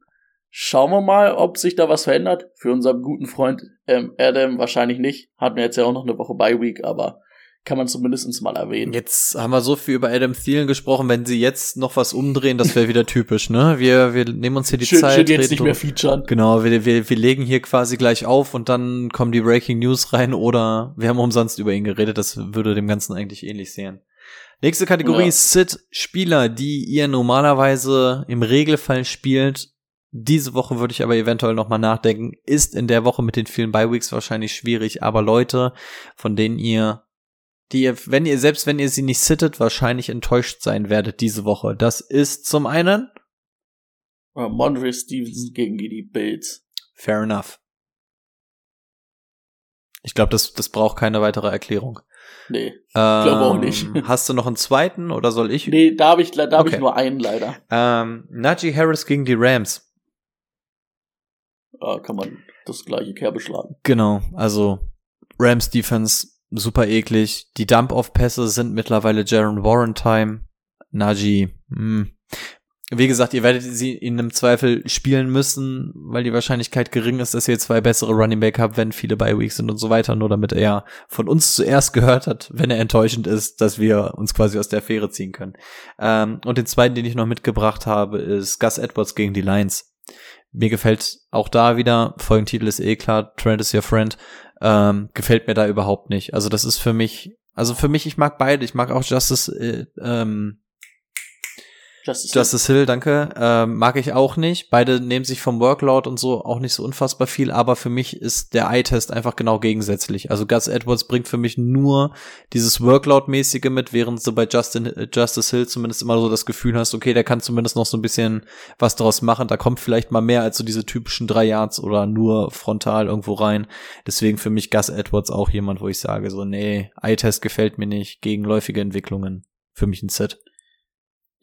schauen wir mal, ob sich da was verändert. Für unseren guten Freund ähm, Adam wahrscheinlich nicht. Hatten wir jetzt ja auch noch eine Woche Bye Week, aber kann man zumindest mal erwähnen. Jetzt haben wir so viel über Adam Thielen gesprochen, wenn sie jetzt noch was umdrehen, das wäre wieder typisch, ne? Wir, wir nehmen uns hier die schön, Zeit. schön jetzt nicht mehr featuren. Genau, wir, wir, wir legen hier quasi gleich auf und dann kommen die Breaking News rein oder wir haben umsonst über ihn geredet. Das würde dem Ganzen eigentlich ähnlich sehen. Nächste Kategorie Ja. Sit Spieler, die ihr normalerweise im Regelfall spielt. Diese Woche würde ich aber eventuell noch mal nachdenken. Ist in der Woche mit den vielen Bye Weeks wahrscheinlich schwierig, aber Leute, von denen ihr die ihr, wenn ihr, selbst wenn ihr sie nicht sittet, wahrscheinlich enttäuscht sein werdet diese Woche. Das ist zum einen Äh, Mondre Stevenson gegen die Bills. Fair enough. Ich glaube, das, das braucht keine weitere Erklärung. Nee. Ich glaube auch nicht. Hast du noch einen zweiten oder soll ich? Nee, da habe ich, da hab Okay. ich nur einen leider. Ähm, Najee Harris gegen die Rams. Da kann man das gleiche Kerbe schlagen. Genau, also Rams Defense super eklig. Die Dump-Off-Pässe sind mittlerweile Jaron Warren Time. Najee, hm. Wie gesagt, ihr werdet sie in einem Zweifel spielen müssen, weil die Wahrscheinlichkeit gering ist, dass ihr zwei bessere Running Back habt, wenn viele bei Weeks sind und so weiter, nur damit er von uns zuerst gehört hat, wenn er enttäuschend ist, dass wir uns quasi aus der Affäre ziehen können. Ähm, und den zweiten, den ich noch mitgebracht habe, ist Gus Edwards gegen die Lions. Mir gefällt auch da wieder, Folgentitel ist eh klar, Trent is your friend, ähm, gefällt mir da überhaupt nicht. Also das ist für mich, also für mich, ich mag beide, ich mag auch Justice, äh, ähm, Justice, Justice Hill, danke. Ähm, mag ich auch nicht. Beide nehmen sich vom Workload und so auch nicht so unfassbar viel, aber für mich ist der Eye-Test einfach genau gegensätzlich. Also Gus Edwards bringt für mich nur dieses Workload-mäßige mit, während du bei Justin, äh, Justice Hill zumindest immer so das Gefühl hast, okay, der kann zumindest noch so ein bisschen was draus machen. Da kommt vielleicht mal mehr als so diese typischen drei Yards oder nur frontal irgendwo rein. Deswegen für mich Gus Edwards auch jemand, wo ich sage so, nee, Eye-Test gefällt mir nicht, gegenläufige Entwicklungen. Für mich ein Set.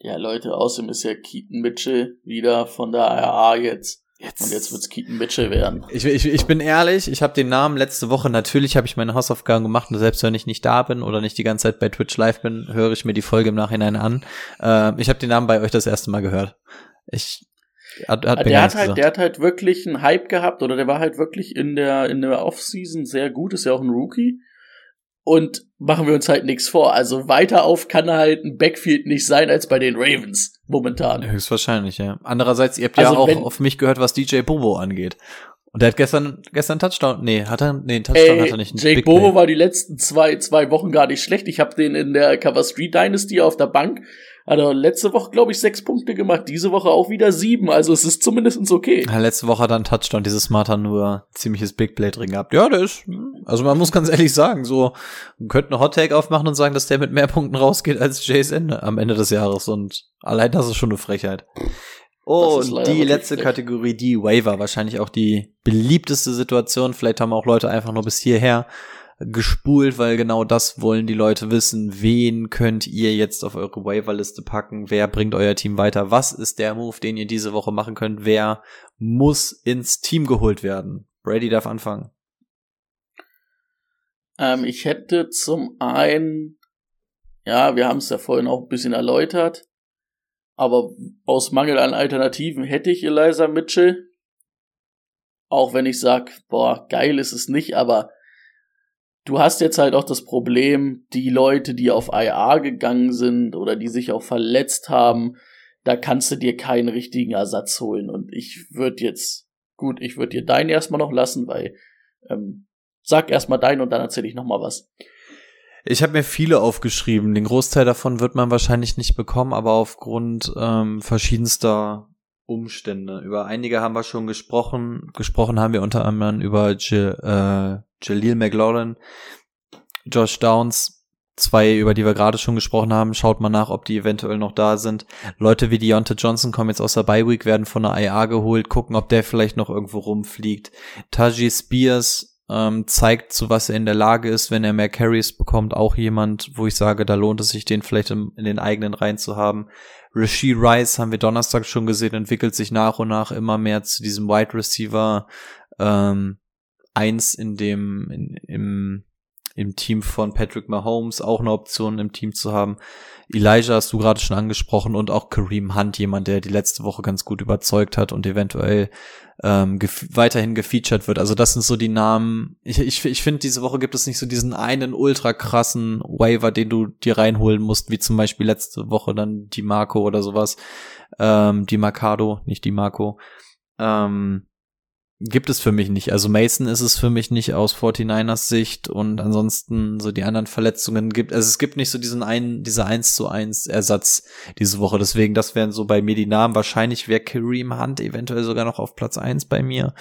Ja, Leute, außerdem ist ja Keaton Mitchell wieder von der RA jetzt. Und jetzt wird's Keaton Mitchell werden. Ich, ich, ich bin ehrlich, ich habe den Namen letzte Woche, natürlich habe ich meine Hausaufgaben gemacht und selbst wenn ich nicht da bin oder nicht die ganze Zeit bei Twitch live bin, höre ich mir die Folge im Nachhinein an. Äh, ich habe den Namen bei euch das erste Mal gehört. Ich hat, hat der hat halt, gesagt. der hat halt wirklich einen Hype gehabt oder der war halt wirklich in der, in der Offseason sehr gut, ist ja auch ein Rookie. Und machen wir uns halt nichts vor. Also weiter auf kann halt ein Backfield nicht sein als bei den Ravens momentan. Höchstwahrscheinlich, ja. Andererseits, ihr habt Also ja auch auf mich gehört, was DJ Bobo angeht. Und der hat gestern, gestern Touchdown, nee, hat er, nee, einen Touchdown hat Ey, er nicht. Jake Big Bobo Play. war die letzten zwei, zwei Wochen gar nicht schlecht. Ich habe den in der Cover Street Dynasty auf der Bank. Hat er letzte Woche, glaube ich, sechs Punkte gemacht. Diese Woche auch wieder sieben. Also es ist zumindest okay. Ja, letzte Woche hat er einen Touchdown, dieses Smarter nur ziemliches Big Play drin gehabt. Ja, der ist, also man muss ganz ehrlich sagen, so, man könnte einen Hot Take aufmachen und sagen, dass der mit mehr Punkten rausgeht als Jays Ende am Ende des Jahres und allein das ist schon eine Frechheit. Oh, und die letzte frech. Kategorie, die Waiver, wahrscheinlich auch die beliebteste Situation. Vielleicht haben auch Leute einfach nur bis hierher gespult, weil genau das wollen die Leute wissen. Wen könnt ihr jetzt auf eure Waiverliste packen? Wer bringt euer Team weiter? Was ist der Move, den ihr diese Woche machen könnt? Wer muss ins Team geholt werden? Brady darf anfangen. Ähm, ich hätte zum einen, ja, wir haben es ja vorhin auch ein bisschen erläutert, aber aus Mangel an Alternativen hätte ich Eliza Mitchell. Auch wenn ich sag, boah, geil ist es nicht, aber du hast jetzt halt auch das Problem, die Leute, die auf IA gegangen sind oder die sich auch verletzt haben, da kannst du dir keinen richtigen Ersatz holen. Und ich würde jetzt, gut, ich würde dir deinen erstmal noch lassen, weil, ähm, sag erstmal deinen und dann erzähle ich nochmal was. Ich habe mir viele aufgeschrieben. Den Großteil davon wird man wahrscheinlich nicht bekommen, aber aufgrund ähm, verschiedenster Umstände. Über einige haben wir schon gesprochen. Gesprochen haben wir unter anderem über J äh, Jaleel McLaurin, Josh Downs, zwei, über die wir gerade schon gesprochen haben. Schaut mal nach, ob die eventuell noch da sind. Leute wie Deontay Johnson kommen jetzt aus der Bye Week, werden von der IA geholt, gucken, ob der vielleicht noch irgendwo rumfliegt. Taji Spears ähm, zeigt, zu was er in der Lage ist, wenn er mehr Carries bekommt. Auch jemand, wo ich sage, da lohnt es sich, den vielleicht in, in den eigenen Reihen zu haben. Rasheed Rice haben wir Donnerstag schon gesehen, entwickelt sich nach und nach immer mehr zu diesem Wide Receiver ähm, eins in dem in, im im Team von Patrick Mahomes auch eine Option im Team zu haben. Elijah hast du gerade schon angesprochen und auch Kareem Hunt, jemand, der die letzte Woche ganz gut überzeugt hat und eventuell ähm, gef weiterhin gefeatured wird. Also das sind so die Namen. Ich, ich, ich finde, diese Woche gibt es nicht so diesen einen ultra krassen Waiver, den du dir reinholen musst, wie zum Beispiel letzte Woche dann die Marco oder sowas. Ähm, die Mercado, nicht die Marco. Ähm, gibt es für mich nicht. Also Mason ist es für mich nicht aus 49ers Sicht und ansonsten so die anderen Verletzungen gibt, also es gibt nicht so diesen einen, dieser 1 zu 1 Ersatz diese Woche. Deswegen, das wären so bei mir die Namen. Wahrscheinlich wäre Kareem Hunt eventuell sogar noch auf Platz 1 bei mir.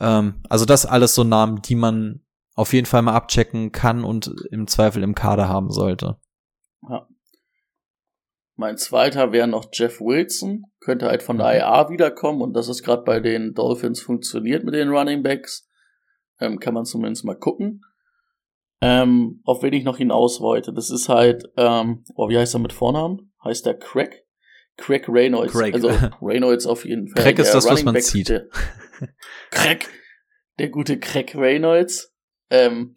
Ähm, also das alles so Namen, die man auf jeden Fall mal abchecken kann und im Zweifel im Kader haben sollte. Ja. Mein zweiter wäre noch Jeff Wilson, könnte halt von der IA wiederkommen und das ist gerade bei den Dolphins funktioniert mit den Running Backs. Ähm, kann man zumindest mal gucken. Ähm, auf wen ich noch hinaus wollte, das ist halt, ähm, oh, wie heißt er mit Vornamen? Heißt der Craig? Craig Reynolds. Craig. Also Reynolds auf jeden Fall. Craig ist das, was Running man Back, zieht. Der, Craig. Der gute Craig Reynolds. Ähm,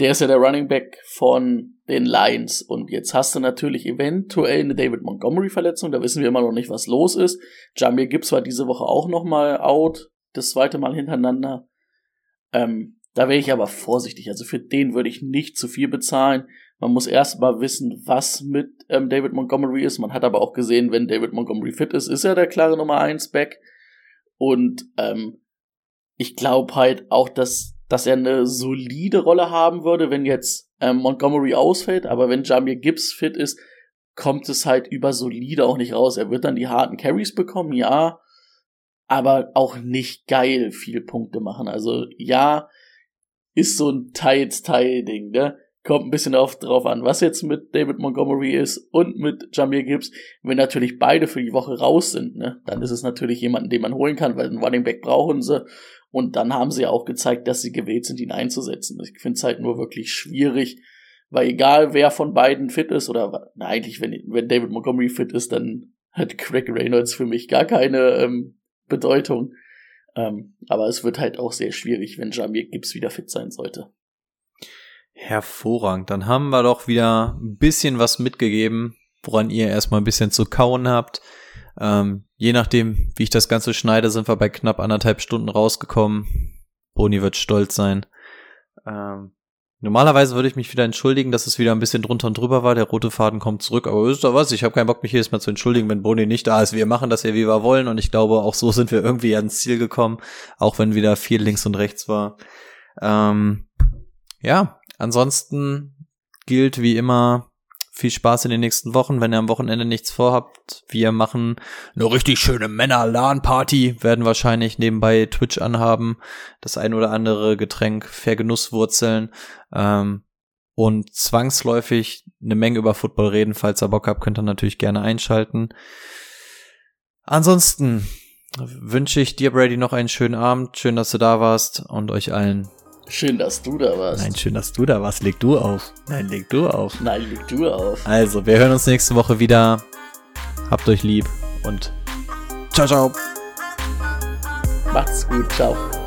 der ist ja der Running Back von den Lions. Und jetzt hast du natürlich eventuell eine David Montgomery-Verletzung. Da wissen wir immer noch nicht, was los ist. Jamir Gibbs war diese Woche auch noch mal out. Das zweite Mal hintereinander. Ähm, da wäre ich aber vorsichtig. Also für den würde ich nicht zu viel bezahlen. Man muss erst mal wissen, was mit ähm, David Montgomery ist. Man hat aber auch gesehen, wenn David Montgomery fit ist, ist er der klare Nummer 1 Back. Und ähm, ich glaube halt auch, dass, dass er eine solide Rolle haben würde, wenn jetzt ähm, Montgomery ausfällt. Aber wenn Jamir Gibbs fit ist, kommt es halt über solide auch nicht raus. Er wird dann die harten Carries bekommen, ja. Aber auch nicht geil viel Punkte machen. Also ja, ist so ein Teils-Teil-Ding, ne? Kommt ein bisschen auf, drauf an, was jetzt mit David Montgomery ist und mit Jamir Gibbs. Wenn natürlich beide für die Woche raus sind, ne, dann ist es natürlich jemanden, den man holen kann, weil einen Running Back brauchen sie. Und dann haben sie ja auch gezeigt, dass sie gewählt sind, ihn einzusetzen. Ich finde es halt nur wirklich schwierig, weil egal wer von beiden fit ist, oder na, eigentlich, wenn, wenn David Montgomery fit ist, dann hat Craig Reynolds für mich gar keine ähm, Bedeutung. Ähm, aber es wird halt auch sehr schwierig, wenn Jamir Gibbs wieder fit sein sollte. Hervorragend. Dann haben wir doch wieder ein bisschen was mitgegeben, woran ihr erstmal ein bisschen zu kauen habt. Ähm, je nachdem, wie ich das Ganze schneide, sind wir bei knapp anderthalb Stunden rausgekommen. Boni wird stolz sein. Ähm, normalerweise würde ich mich wieder entschuldigen, dass es wieder ein bisschen drunter und drüber war. Der rote Faden kommt zurück. Aber wisst ihr was? Ich habe keinen Bock, mich jedes Mal zu entschuldigen, wenn Boni nicht da ist. Wir machen das ja, wie wir wollen. Und ich glaube, auch so sind wir irgendwie ans Ziel gekommen. Auch wenn wieder viel links und rechts war. Ähm, ja, ansonsten gilt wie immer viel Spaß in den nächsten Wochen, wenn ihr am Wochenende nichts vorhabt. Wir machen eine richtig schöne Männer-LAN-Party, werden wahrscheinlich nebenbei Twitch anhaben, das ein oder andere Getränk vergenusswurzeln ähm, und zwangsläufig eine Menge über Football reden. Falls ihr Bock habt, könnt ihr natürlich gerne einschalten. Ansonsten wünsche ich dir, Brady, noch einen schönen Abend. Schön, dass du da warst und euch allen. Schön, dass du da warst. Nein, schön, dass du da warst. Leg du auf. Nein, leg du auf. Nein, leg du auf. Also, wir hören uns nächste Woche wieder. Habt euch lieb und ciao, ciao. Macht's gut, ciao.